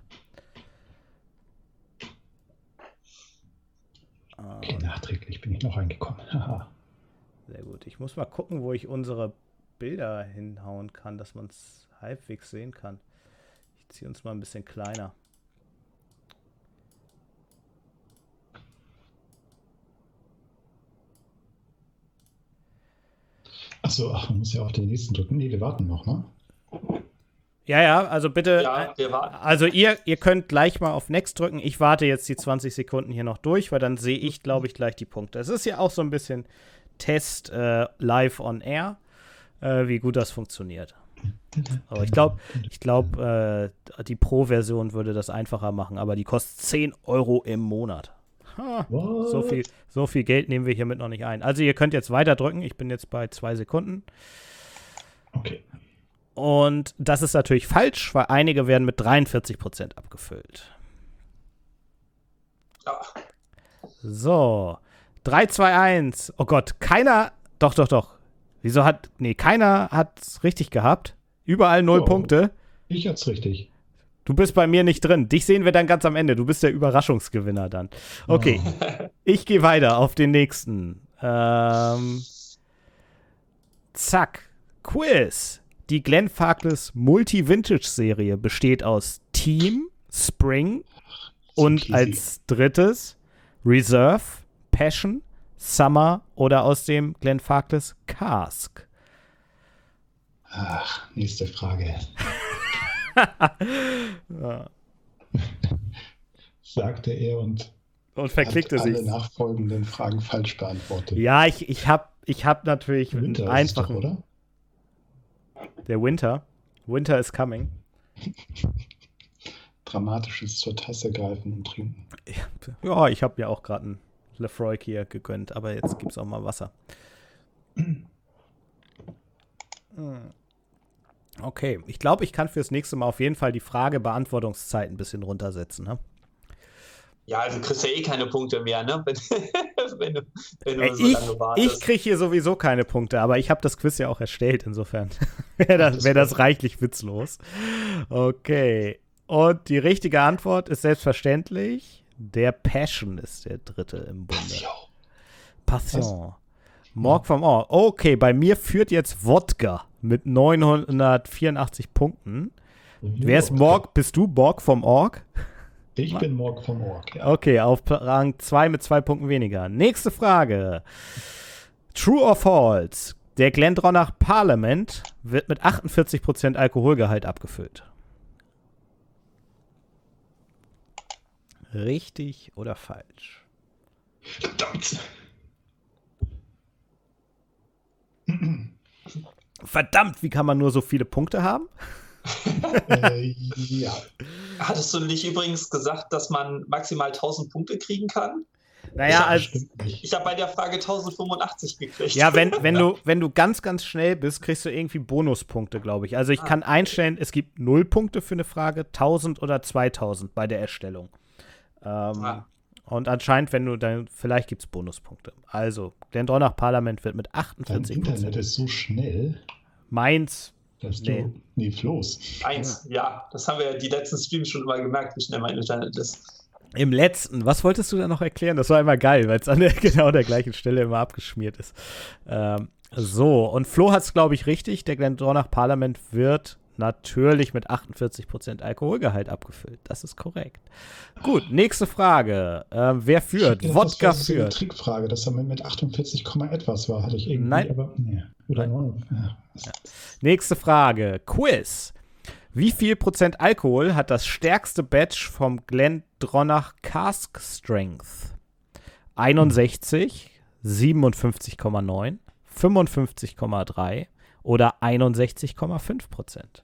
Okay, nachträglich bin ich noch reingekommen. Sehr gut. Ich muss mal gucken, wo ich unsere Bilder hinhauen kann, dass man es halbwegs sehen kann. Ich ziehe uns mal ein bisschen kleiner. Achso, ach, man muss ja auch den nächsten drücken. Nee, wir warten noch, ne? Ja, ja, also bitte. Ja, wir warten. Also ihr, ihr könnt gleich mal auf Next drücken. Ich warte jetzt die 20 Sekunden hier noch durch, weil dann sehe ich, glaube ich, gleich die Punkte. Es ist ja auch so ein bisschen Test äh, live on air äh, wie gut das funktioniert. Aber ich glaube, ich glaube, äh, die Pro-Version würde das einfacher machen, aber die kostet 10 Euro im Monat. Ha, so, viel, so viel Geld nehmen wir hiermit noch nicht ein. Also ihr könnt jetzt weiter drücken. Ich bin jetzt bei zwei Sekunden. Okay. Und das ist natürlich falsch, weil einige werden mit 43% abgefüllt. Ja. So. 3, 2, 1. Oh Gott, keiner. Doch, doch, doch. Wieso hat. Nee, keiner hat es richtig gehabt. Überall null Oh. Punkte. Ich hat's richtig. Du bist bei mir nicht drin. Dich sehen wir dann ganz am Ende. Du bist der Überraschungsgewinner dann. Okay, ich gehe weiter auf den nächsten. Ähm, zack. Quiz. Die Glenn Farkless Multi-Vintage-Serie besteht aus Team, Spring und als drittes Reserve, Passion, Summer oder aus dem Glenn Farkless Cask. Ach, nächste Frage. Sagte er und Und verklickte hat alle sich. nachfolgenden Fragen falsch beantwortet. Ja, ich, ich habe ich hab natürlich Winter einen ist doch, oder? Der Winter. Winter is coming. Dramatisches zur Tasse greifen und trinken. Ja, ich habe ja auch gerade einen Lefroy hier gegönnt, aber jetzt gibt es auch mal Wasser. Hm. Okay, ich glaube, ich kann fürs nächste Mal auf jeden Fall die Frage-Beantwortungszeit ein bisschen runtersetzen. Ne? Ja, also kriegst ja eh keine Punkte mehr, ne? Wenn, wenn du, wenn du so ich lange wartest. ich kriege hier sowieso keine Punkte, aber ich habe das Quiz ja auch erstellt, insofern wäre das, wär das reichlich witzlos. Okay, und die richtige Antwort ist selbstverständlich, der Passion ist der dritte im Bunde. Jo. Passion. Morg vom Org. Okay, bei mir führt jetzt Wodka mit 984 Punkten. Wer ist Morg? Bist du Borg vom Org? Ich bin Morg vom Org, ja. Okay, auf Rang 2 mit zwei Punkten weniger. Nächste Frage. True or false? Der Glendronach Parliament wird mit 48% Alkoholgehalt abgefüllt. Richtig oder falsch? Verdammt. Verdammt, wie kann man nur so viele Punkte haben? äh, ja. Hattest du nicht übrigens gesagt, dass man maximal 1000 Punkte kriegen kann? Naja, Ja, also. Ich habe bei der Frage 1085 gekriegt. Ja, wenn, wenn, du, wenn du ganz, ganz schnell bist, kriegst du irgendwie Bonuspunkte, glaube ich. Also ich Ah, kann einstellen, es gibt 0 Punkte für eine Frage, 1000 oder 2000 bei der Erstellung. Ähm, Ah. Und anscheinend, wenn du dann, vielleicht gibt es Bonuspunkte. Also, Glendronach Parlament wird mit Dein 48 Internet ist so schnell, Mainz, dass Nee. du. Nee, Floß. Eins, ja. Das haben wir ja die letzten Streams schon immer gemerkt, wie schnell mein Internet ist. im letzten, was wolltest du da noch erklären? Das war immer geil, weil es an der, genau der gleichen Stelle immer abgeschmiert ist. Ähm, so, und Flo hat es, glaube ich, richtig. Der Glendronach Parlament wird natürlich mit 48% Alkoholgehalt abgefüllt. Das ist korrekt. Gut, nächste Frage. Ähm, wer führt? Dachte, Wodka das war so eine führt. Trickfrage, dass er mit 48, Komma etwas war, hatte ich irgendwie. Nein. Aber, nee. Oder Nein. Ja. Nächste Frage. Quiz. Wie viel Prozent Alkohol hat das stärkste Batch vom Glendronach Cask Strength? 61, 57,9, 55,3 oder 61,5 Prozent.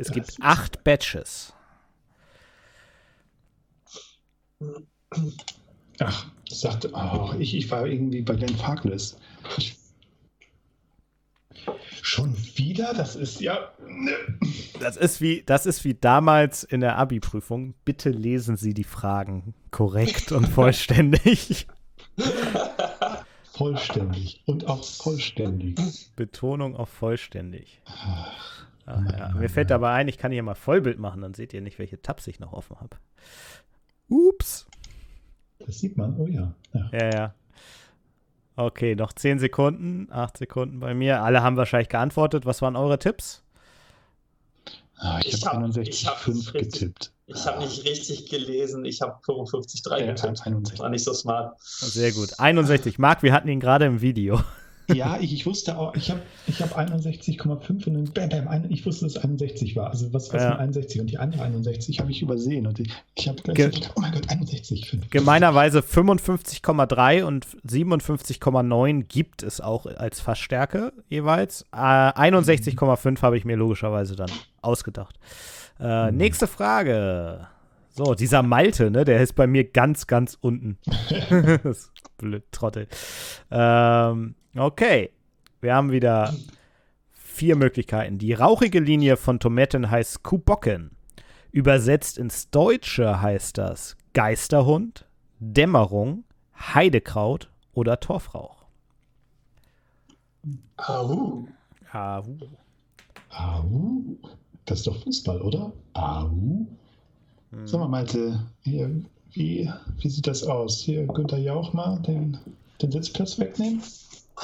Es Ja, gibt das ist- acht Batches. Ach, ich sagte, oh, ich, ich war irgendwie bei Glenn Farkless. Ich, schon wieder? Das ist ja. Ne. Das ist wie, das ist wie damals in der Abi-Prüfung. Bitte lesen Sie die Fragen korrekt und vollständig. Vollständig. Und auch vollständig. Betonung auf vollständig. Ach, Ach, ja. Mir fällt dabei ein, ich kann hier mal Vollbild machen, dann seht ihr nicht, welche Tabs ich noch offen habe. Ups. Das sieht man. Oh ja. ja. Ja, ja. Okay, noch 10 Sekunden, 8 Sekunden bei mir. Alle haben wahrscheinlich geantwortet. Was waren eure Tipps? Ah, ich, Ich habe hab- ich hab 61,5 richtig- getippt. Ich habe nicht richtig gelesen. Ich habe 55,3 Ja, getippt. 61. War nicht so smart. Sehr gut. 61. Marc, wir hatten ihn gerade im Video. Ja, ich, ich wusste auch, ich habe ich hab 61,5 und dann bam, bam, ein- ich wusste, dass es 61 war. Also was, was Ja. sind 61 und die andere 61 habe ich übersehen. Und ich, ich habe gleich Ge- gedacht, oh mein Gott, 61. fünf. Gemeinerweise 55,3 und 57,9 gibt es auch als Fassstärke jeweils. Äh, 61,5 habe ich mir logischerweise dann ausgedacht. Äh, Mhm. Nächste Frage. So, dieser Malte, ne, der ist bei mir ganz, ganz unten. das blöd, Trottel. Ähm, okay, wir haben wieder vier Möglichkeiten. Die rauchige Linie von Tomaten heißt Kubocken. Übersetzt ins Deutsche heißt das Geisterhund, Dämmerung, Heidekraut oder Torfrauch. Au. Ah, uh. Au. Das ist doch Fußball, oder? Au. Hm. Sag mal, Malte, hier, wie, wie sieht das aus? Hier, Günther Jauch mal den, den Sitzplatz wegnehmen?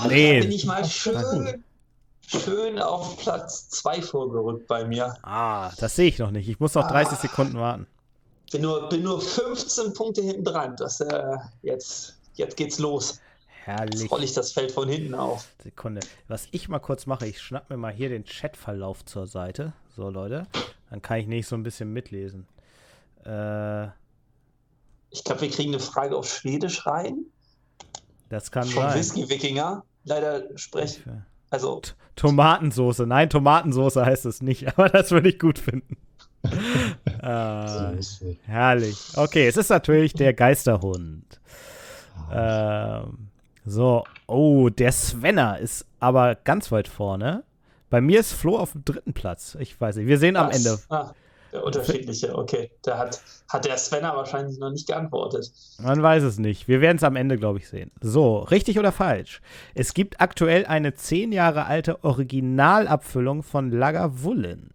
Nee. Da bin ich mal schön, schön auf Platz 2 vorgerückt bei mir. Ah, das sehe ich noch nicht. Ich muss noch 30 Ah. Sekunden warten. Bin nur, bin nur 15 Punkte hinten dran. Das, äh, jetzt, jetzt geht's los. Herrlich. Jetzt roll ich das Feld von hinten auf. Sekunde. Was ich mal kurz mache, ich schnapp mir mal hier den Chatverlauf zur Seite. So, Leute. Dann kann ich nicht so ein bisschen mitlesen. Äh, Ich glaube, wir kriegen eine Frage auf Schwedisch rein. das kann Vom sein. Whisky-Wikinger. Leider sprechen. Also, T- Tomatensoße. Nein, Tomatensoße heißt es nicht, aber das würde ich gut finden. äh, herrlich. Okay, es ist natürlich der Geisterhund. Ah. Ähm, so, oh, der Svenner ist aber ganz weit vorne. Bei mir ist Flo auf dem dritten Platz. Ich weiß nicht. Wir sehen am was? Ende. Ah, unterschiedliche, okay. Der hat, hat der Svenner wahrscheinlich noch nicht geantwortet. Man weiß es nicht. Wir werden es am Ende, glaube ich, sehen. So, richtig oder falsch? Es gibt aktuell eine zehn Jahre alte Originalabfüllung von Lagavulin.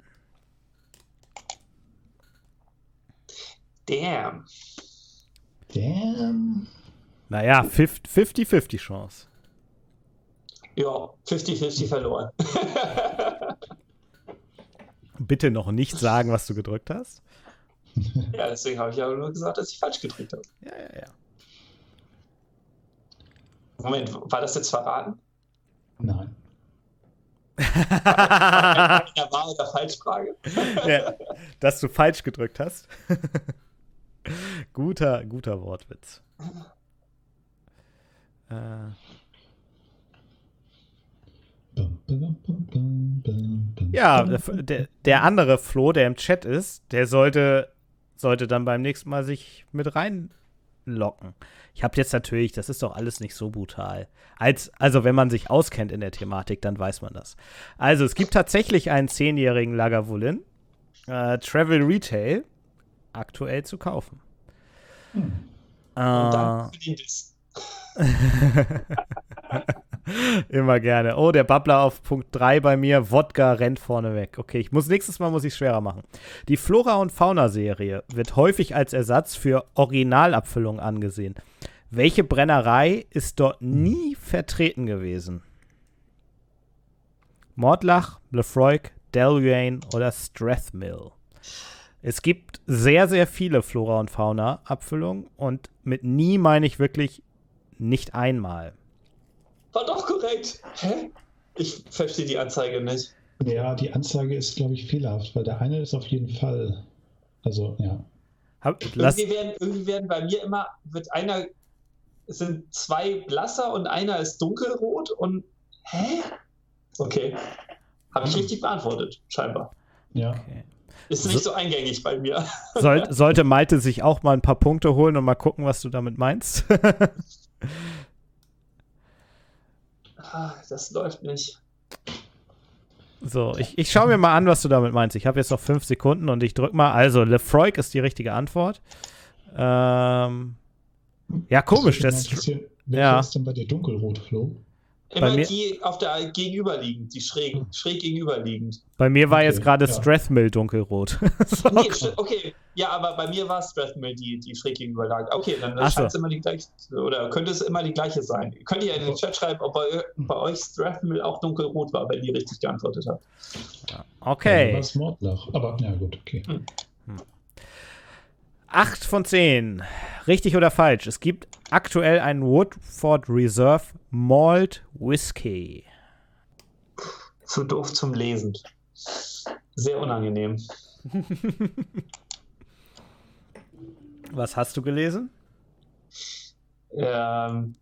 Damn. Damn. Naja, 50-50 Chance. Ja, 50-50 verloren. Bitte noch nicht sagen, was du gedrückt hast. ja, deswegen habe ich ja nur gesagt, dass ich falsch gedrückt habe. Ja, ja, ja. Moment, war das jetzt verraten? Nein. Ja, war oder Falschfrage? ja. Dass du falsch gedrückt hast. guter, guter Wortwitz. Äh, ja, der, der, der andere Flo, der im Chat ist, der sollte, sollte dann beim nächsten Mal sich mit reinlocken. Ich habe jetzt natürlich, das ist doch alles nicht so brutal. Als, also, wenn man sich auskennt in der Thematik, dann weiß man das. Also, es gibt tatsächlich einen zehnjährigen Lagavulin, äh, Travel Retail, aktuell zu kaufen. Hm. Und dann Äh, den Diss. Immer gerne. Oh, der Babbler auf Punkt 3 bei mir. Wodka rennt vorne weg. Okay, ich muss nächstes Mal muss ich schwerer machen. Die Flora und Fauna Serie wird häufig als Ersatz für Originalabfüllung angesehen. Welche Brennerei ist dort nie vertreten gewesen? Mordlach, Lefroy, Deluyane oder Strathmill? Es gibt sehr, sehr viele Flora und Fauna Abfüllungen und mit nie meine ich wirklich nicht einmal. War doch korrekt. Hä? Ich verstehe die Anzeige nicht. Ja, die Anzeige ist, glaube ich, fehlerhaft, weil der eine ist auf jeden Fall. Also, ja. Hab, lass, Irgendwie werden, irgendwie werden bei mir immer, wird einer, es sind zwei blasser und einer ist dunkelrot und Hä? Okay. Habe ich richtig beantwortet, scheinbar. Ja. Okay. Ist nicht so eingängig bei mir. Soll, sollte Malte sich auch mal ein paar Punkte holen und mal gucken, was du damit meinst? Ah, das läuft nicht. so, ich, ich schaue mir mal an, was du damit meinst. Ich habe jetzt noch fünf Sekunden und ich drück mal. Also, Lefroy ist die richtige Antwort. Ähm, ja, komisch. Das Das, ja. ist denn bei dir dunkelrot, Flo? Immer mir- die auf der gegenüberliegend, die schräg, schräg gegenüberliegend. bei mir war jetzt Okay, gerade ja. Strathmill dunkelrot. Nee, okay, ja, aber bei mir war Strathmill, die, die schräg gegenüber lag. Okay, dann Ach so. scheint es immer die gleiche, oder könnte es immer die gleiche sein. Könnt ihr in den Chat schreiben, ob bei, bei euch Strathmill auch dunkelrot war, wenn ihr richtig geantwortet habt. Ja, okay. war Mordlach. Aber ja gut, okay. Acht von zehn. Richtig oder falsch? Es gibt aktuell einen Woodford Reserve Malt Whisky. Zu doof zum Lesen. Sehr unangenehm. Was hast du gelesen? Ähm,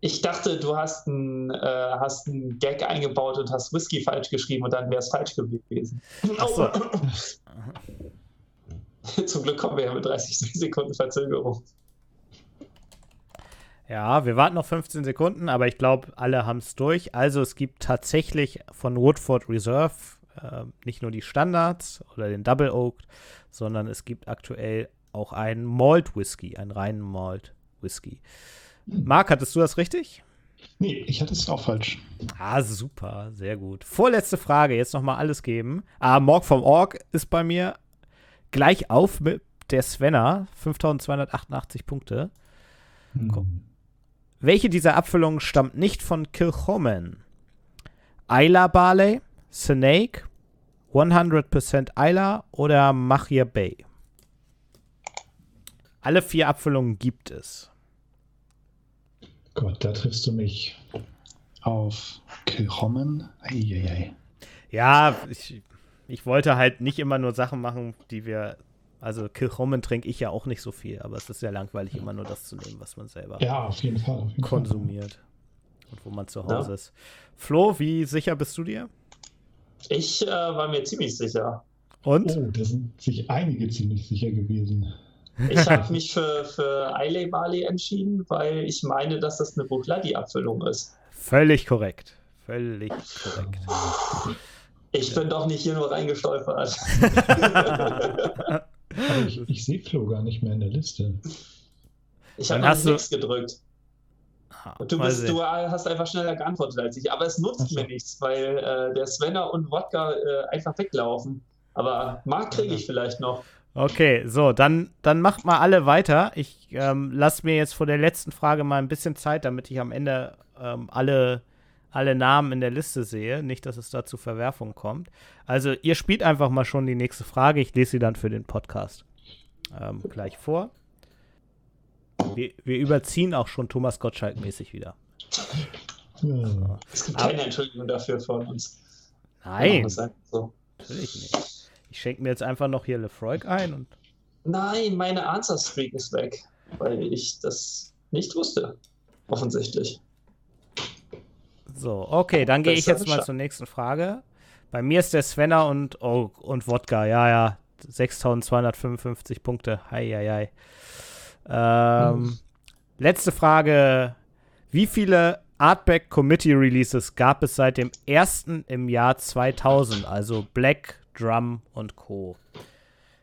ich dachte, du hast einen äh, hast einen Gag eingebaut und hast Whisky falsch geschrieben und dann wäre es falsch gewesen. Ach so. Zum Glück kommen wir ja mit 30 Sekunden Verzögerung. Ja, wir warten noch 15 Sekunden, aber ich glaube, alle haben es durch. Also es gibt tatsächlich von Woodford Reserve äh, nicht nur die Standards oder den Double Oak, sondern es gibt aktuell auch einen Malt Whisky, einen reinen Malt Whisky. Marc, hattest du das richtig? Nee, ich hatte es auch falsch. Ah, super, sehr gut. Vorletzte Frage, jetzt nochmal alles geben. Ah, Morg vom Org ist bei mir gleich auf mit der Svenna, 5288 Punkte. Hm. Welche dieser Abfüllungen stammt nicht von Kilchoman? Isla Barley, Snake, 100% Isla oder Machir Bay? Alle vier Abfüllungen gibt es. Gott, da triffst du mich auf Kilchommen. Eieiei. Ja, ich, ich wollte halt nicht immer nur Sachen machen, die wir. Also Kilchoman trinke ich ja auch nicht so viel, aber es ist ja langweilig, immer nur das zu nehmen, was man selber Ja, auf jeden Fall. Auf jeden konsumiert und wo man zu Hause Ja. ist. Flo, wie sicher bist du dir? Ich äh, war mir ziemlich sicher. Und? Fall. Oh, da sind sich einige ziemlich sicher gewesen. Ich habe mich für, für Islay Barley entschieden, weil ich meine, dass das eine Bukladi-Abfüllung ist. Völlig korrekt. Völlig korrekt. Ich bin doch nicht hier nur reingestolpert. Ich, ich sehe Flo gar nicht mehr in der Liste. Ich Dann habe hast noch du- nichts gedrückt. Ah, Und du, bist, du hast einfach schneller geantwortet als ich. Aber es nutzt mir nichts, weil äh, der Svenner und Wodka äh, einfach weglaufen. Aber Mark kriege ich vielleicht noch. Okay, so, dann, dann macht mal alle weiter. Ich ähm, lasse mir jetzt vor der letzten Frage mal ein bisschen Zeit, damit ich am Ende ähm, alle, alle Namen in der Liste sehe. Nicht, dass es da zu Verwerfungen kommt. Also, ihr spielt einfach mal schon die nächste Frage. Ich lese sie dann für den Podcast ähm, gleich vor. Wir, wir überziehen auch schon Thomas Gottschalk-mäßig wieder. Ja. Es gibt keine Entschuldigung dafür von uns. Nein, so. natürlich nicht. Ich schenke mir jetzt einfach noch hier Lefroy ein und Nein, meine Answer Streak ist weg, weil ich das nicht wusste. Offensichtlich. So, okay, dann gehe ich jetzt mal zur nächsten Frage. Bei mir ist der Svenner und, oh, und Wodka, ja, ja. 6255 Punkte. Hei, hei, hei. Ähm, Letzte Frage. Wie viele Artback Committee Releases gab es seit dem ersten im Jahr 2000? Also Black, Drum und Co.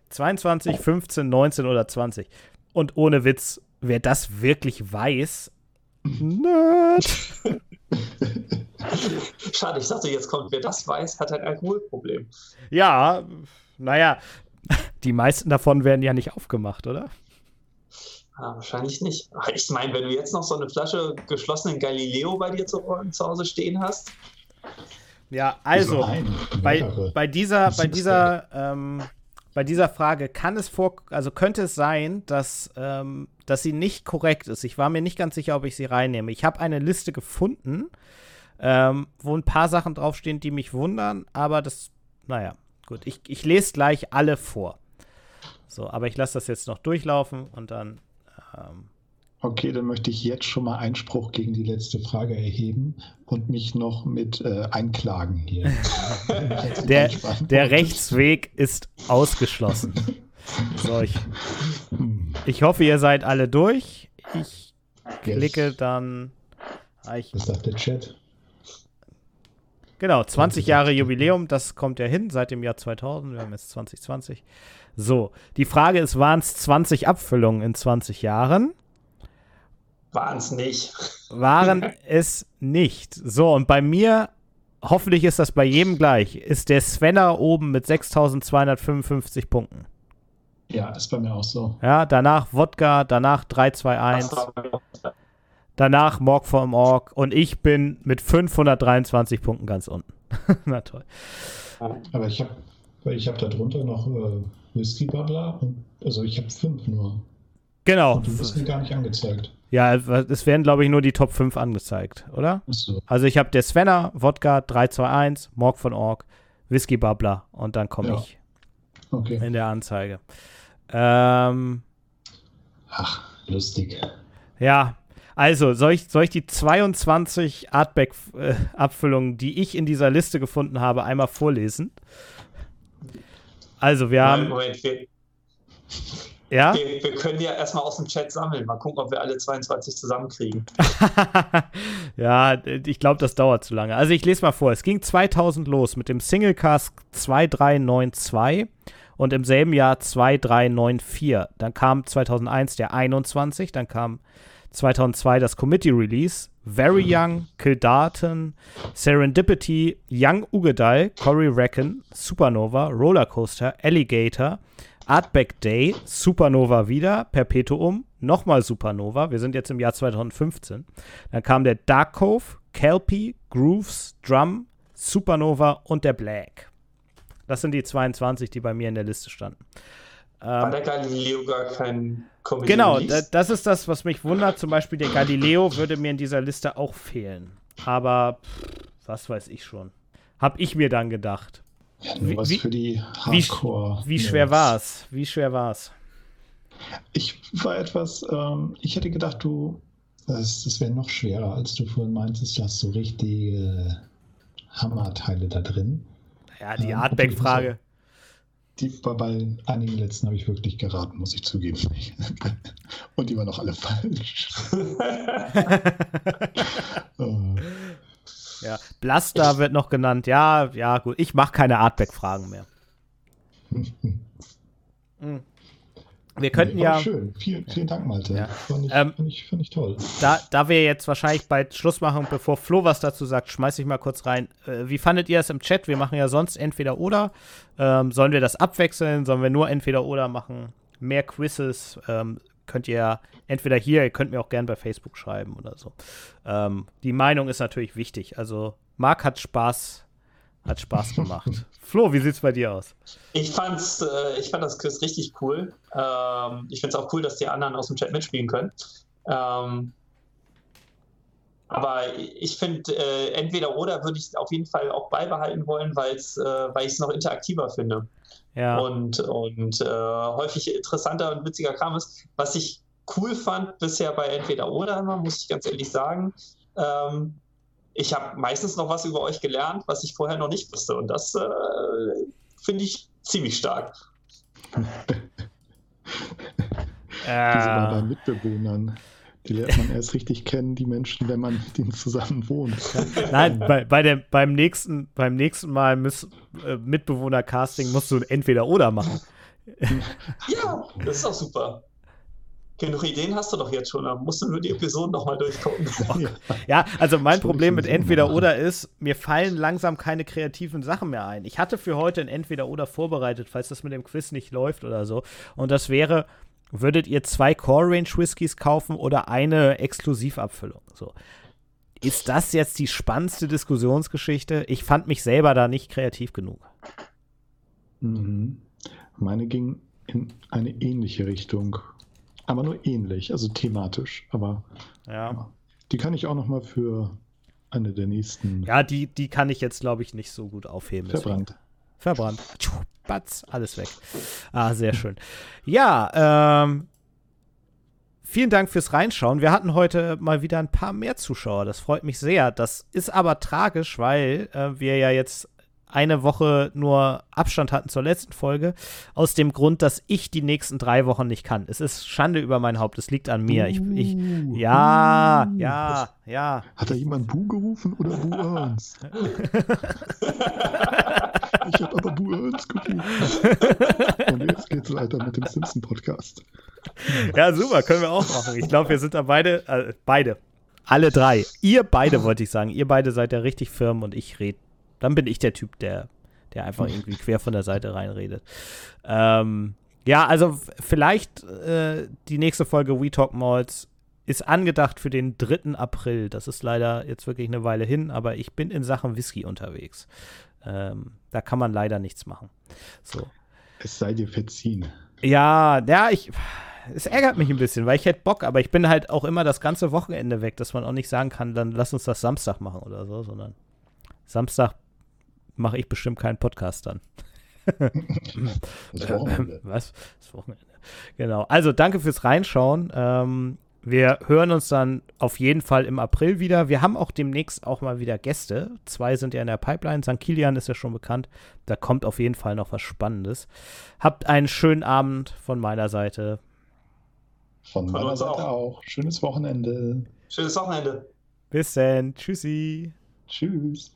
22, 15, 19 oder 20? Und ohne Witz, wer das wirklich weiß, Nerd. Schade, ich dachte, jetzt kommt, wer das weiß, hat ein Alkoholproblem. Ja, naja, die meisten davon werden ja nicht aufgemacht, oder? Ah, wahrscheinlich nicht. Ach, Ich meine, wenn du jetzt noch so eine Flasche geschlossenen Galileo bei dir zu, zu Hause stehen hast, Ja, also, bei, bei dieser, bei dieser, ähm, bei dieser Frage kann es vor, also könnte es sein, dass, ähm, dass sie nicht korrekt ist. Ich war mir nicht ganz sicher, ob ich sie reinnehme. Ich habe eine Liste gefunden, ähm, wo ein paar Sachen draufstehen, die mich wundern, aber das, naja, gut. Ich, ich lese gleich alle vor. So, aber ich lasse das jetzt noch durchlaufen und dann ähm, Okay, dann möchte ich jetzt schon mal Einspruch gegen die letzte Frage erheben und mich noch mit äh, einklagen hier. der, der Rechtsweg ist ausgeschlossen. So, ich. ich hoffe, ihr seid alle durch. Ich klicke yes. dann. Ah, ich, Was sagt der Chat? Genau, 20 Jahre Jubiläum, das kommt ja hin seit dem Jahr 2000. Wir haben jetzt 2020. So, die Frage ist, waren es 20 Abfüllungen in 20 Jahren? Waren es nicht. Waren es nicht. So, und bei mir, hoffentlich ist das bei jedem gleich, ist der Svenner oben mit 6255 Punkten. Ja, ist bei mir auch so. Ja, danach Wodka, danach 321. Danach Morg vom Org und ich bin mit 523 Punkten ganz unten. Na toll. Aber ich habe ich hab da drunter noch äh, Whisky Bubbler und also ich habe fünf nur. Genau. Und du bist mir gar nicht angezeigt. Ja, es werden, glaube ich, nur die Top 5 angezeigt, oder? So. Also ich habe der Svenner, Wodka 321, Morg von Org, Whisky Bubbler und dann komme ja. ich okay. in der Anzeige. Ähm, Ach, lustig. Ja, also soll ich, soll ich die 22 Artback-Abfüllungen, äh, die ich in dieser Liste gefunden habe, einmal vorlesen? Also wir haben... Moment, wir, ja? Wir, wir, können ja erstmal aus dem Chat sammeln. Mal gucken, ob wir alle 22 zusammenkriegen. ja, ich glaube, das dauert zu lange. Also ich lese mal vor. Es ging 2000 los mit dem Singlecast 2392 und im selben Jahr 2394. Dann kam 2001 der 21, dann kam 2002 das Committee Release, Very Young, Kildarton, Serendipity, Young Ugedal, Cory Reckon, Supernova, Rollercoaster, Alligator, Artback Day, Supernova wieder, Perpetuum, nochmal Supernova, wir sind jetzt im Jahr 2015. Dann kam der Dark Cove, Kelpie, Grooves, Drum, Supernova und der Black. Das sind die 22, die bei mir in der Liste standen. War ähm, der Galileo gar kein Comedy Genau, da, das ist das, was mich wundert. Zum Beispiel der Galileo würde mir in dieser Liste auch fehlen. Aber pff, was weiß ich schon. Hab ich mir dann gedacht. Ja, nur wie, was für die Hardcore. Wie, wie schwer war es? Wie schwer war es? Ich war etwas, ähm, ich hätte gedacht, du, das, das wäre noch schwerer, als du vorhin meintest, du hast so richtige Hammerteile da drin. Ja, die ähm, Artback-Frage. Die, bei, bei einigen letzten habe ich wirklich geraten, muss ich zugeben. Und die waren auch alle falsch. oh. Ja, Blaster wird noch genannt. Ja, ja, gut. Ich mache keine Artback-Fragen mehr. mhm. Wir könnten nee, ja. Schön. Vielen, vielen Dank, Malte. Ja. Fand, ich, ähm, fand, ich, fand ich toll. Da, da wir jetzt wahrscheinlich bald Schluss machen, bevor Flo was dazu sagt, schmeiße ich mal kurz rein. Äh, wie fandet ihr es im Chat? Wir machen ja sonst entweder oder. Ähm, sollen wir das abwechseln? Sollen wir nur entweder oder machen? Mehr Quizzes? Ähm, könnt ihr entweder hier, ihr könnt mir auch gerne bei Facebook schreiben oder so. Ähm, die Meinung ist natürlich wichtig. Also, Marc hat Spaß, hat Spaß gemacht. Flo, wie sieht es bei dir aus? Ich fand's, äh, ich fand das Quiz richtig cool. Ähm, ich finde es auch cool, dass die anderen aus dem Chat mitspielen können. Ähm, aber ich finde, äh, entweder oder würde ich auf jeden Fall auch beibehalten wollen, weil's, äh, weil ich es noch interaktiver finde. Ja. Und, und äh, häufig interessanter und witziger Kram ist. Was ich cool fand bisher bei entweder oder immer, muss ich ganz ehrlich sagen, ähm, ich habe meistens noch was über euch gelernt, was ich vorher noch nicht wusste. Und das äh, finde ich ziemlich stark. Diese bei Mitbewohnern. Die lernt man erst richtig kennen, die Menschen, wenn man mit ihnen zusammen wohnt. Nein, bei, bei der, beim, nächsten, beim nächsten Mal muss, äh, Mitbewohner-Casting musst du entweder oder machen. Ja, das ist auch super. Genug Ideen hast du doch jetzt schon, da musst du nur die Episoden nochmal durchgucken. ja, also mein Problem mit entweder oder ist, mir fallen langsam keine kreativen Sachen mehr ein. Ich hatte für heute ein entweder oder vorbereitet, falls das mit dem Quiz nicht läuft oder so. Und das wäre, würdet ihr zwei Core Range Whiskys kaufen oder eine Exklusivabfüllung? So. Ist das jetzt die spannendste Diskussionsgeschichte? Ich fand mich selber da nicht kreativ genug. Mhm. Meine ging in eine ähnliche Richtung, aber nur ähnlich, also thematisch. Aber ja. ja. die kann ich auch noch mal für eine der nächsten. Ja, die, die kann ich jetzt, glaube ich, nicht so gut aufheben. Verbrannt. Deswegen. Verbrannt. Batz, alles weg. Ah, sehr schön. Ja, ähm, vielen Dank fürs Reinschauen. Wir hatten heute mal wieder ein paar mehr Zuschauer. Das freut mich sehr. Das ist aber tragisch, weil äh, wir ja jetzt eine Woche nur Abstand hatten zur letzten Folge, aus dem Grund, dass ich die nächsten drei Wochen nicht kann. Es ist Schande über mein Haupt, es liegt an mir. Ich, ich, uh. ja, uh, ja, ja. Hat da jemand Bu gerufen oder Bu Ernst? ich habe aber Bu Ernst gerufen. Und jetzt geht's weiter mit dem Simpson-Podcast. Ja, super, können wir auch machen. Ich glaube, wir sind da beide, äh, beide, alle drei. Ihr beide, wollte ich sagen. Ihr beide seid ja richtig firm und ich rede dann bin ich der Typ, der, der einfach irgendwie quer von der Seite reinredet. Ähm, ja, also vielleicht äh, die nächste Folge We Talk Malls ist angedacht für den 3. April. Das ist leider jetzt wirklich eine Weile hin, aber ich bin in Sachen Whisky unterwegs. Ähm, da kann man leider nichts machen. So. Es sei dir verziehen. Ja, ja, ich. Es ärgert mich ein bisschen, weil ich hätte Bock, aber ich bin halt auch immer das ganze Wochenende weg, dass man auch nicht sagen kann, dann lass uns das Samstag machen oder so, sondern Samstag mache ich bestimmt keinen Podcast dann. das Wochenende. Was? Das Wochenende. Genau. Also danke fürs Reinschauen. Ähm, wir hören uns dann auf jeden Fall im April wieder. Wir haben auch demnächst auch mal wieder Gäste. Zwei sind ja in der Pipeline. St. Kilian ist ja schon bekannt. Da kommt auf jeden Fall noch was Spannendes. Habt einen schönen Abend von meiner Seite. Von, von meiner Seite auch. auch. Schönes Wochenende. Schönes Wochenende. Bis dann. Tschüssi. Tschüss.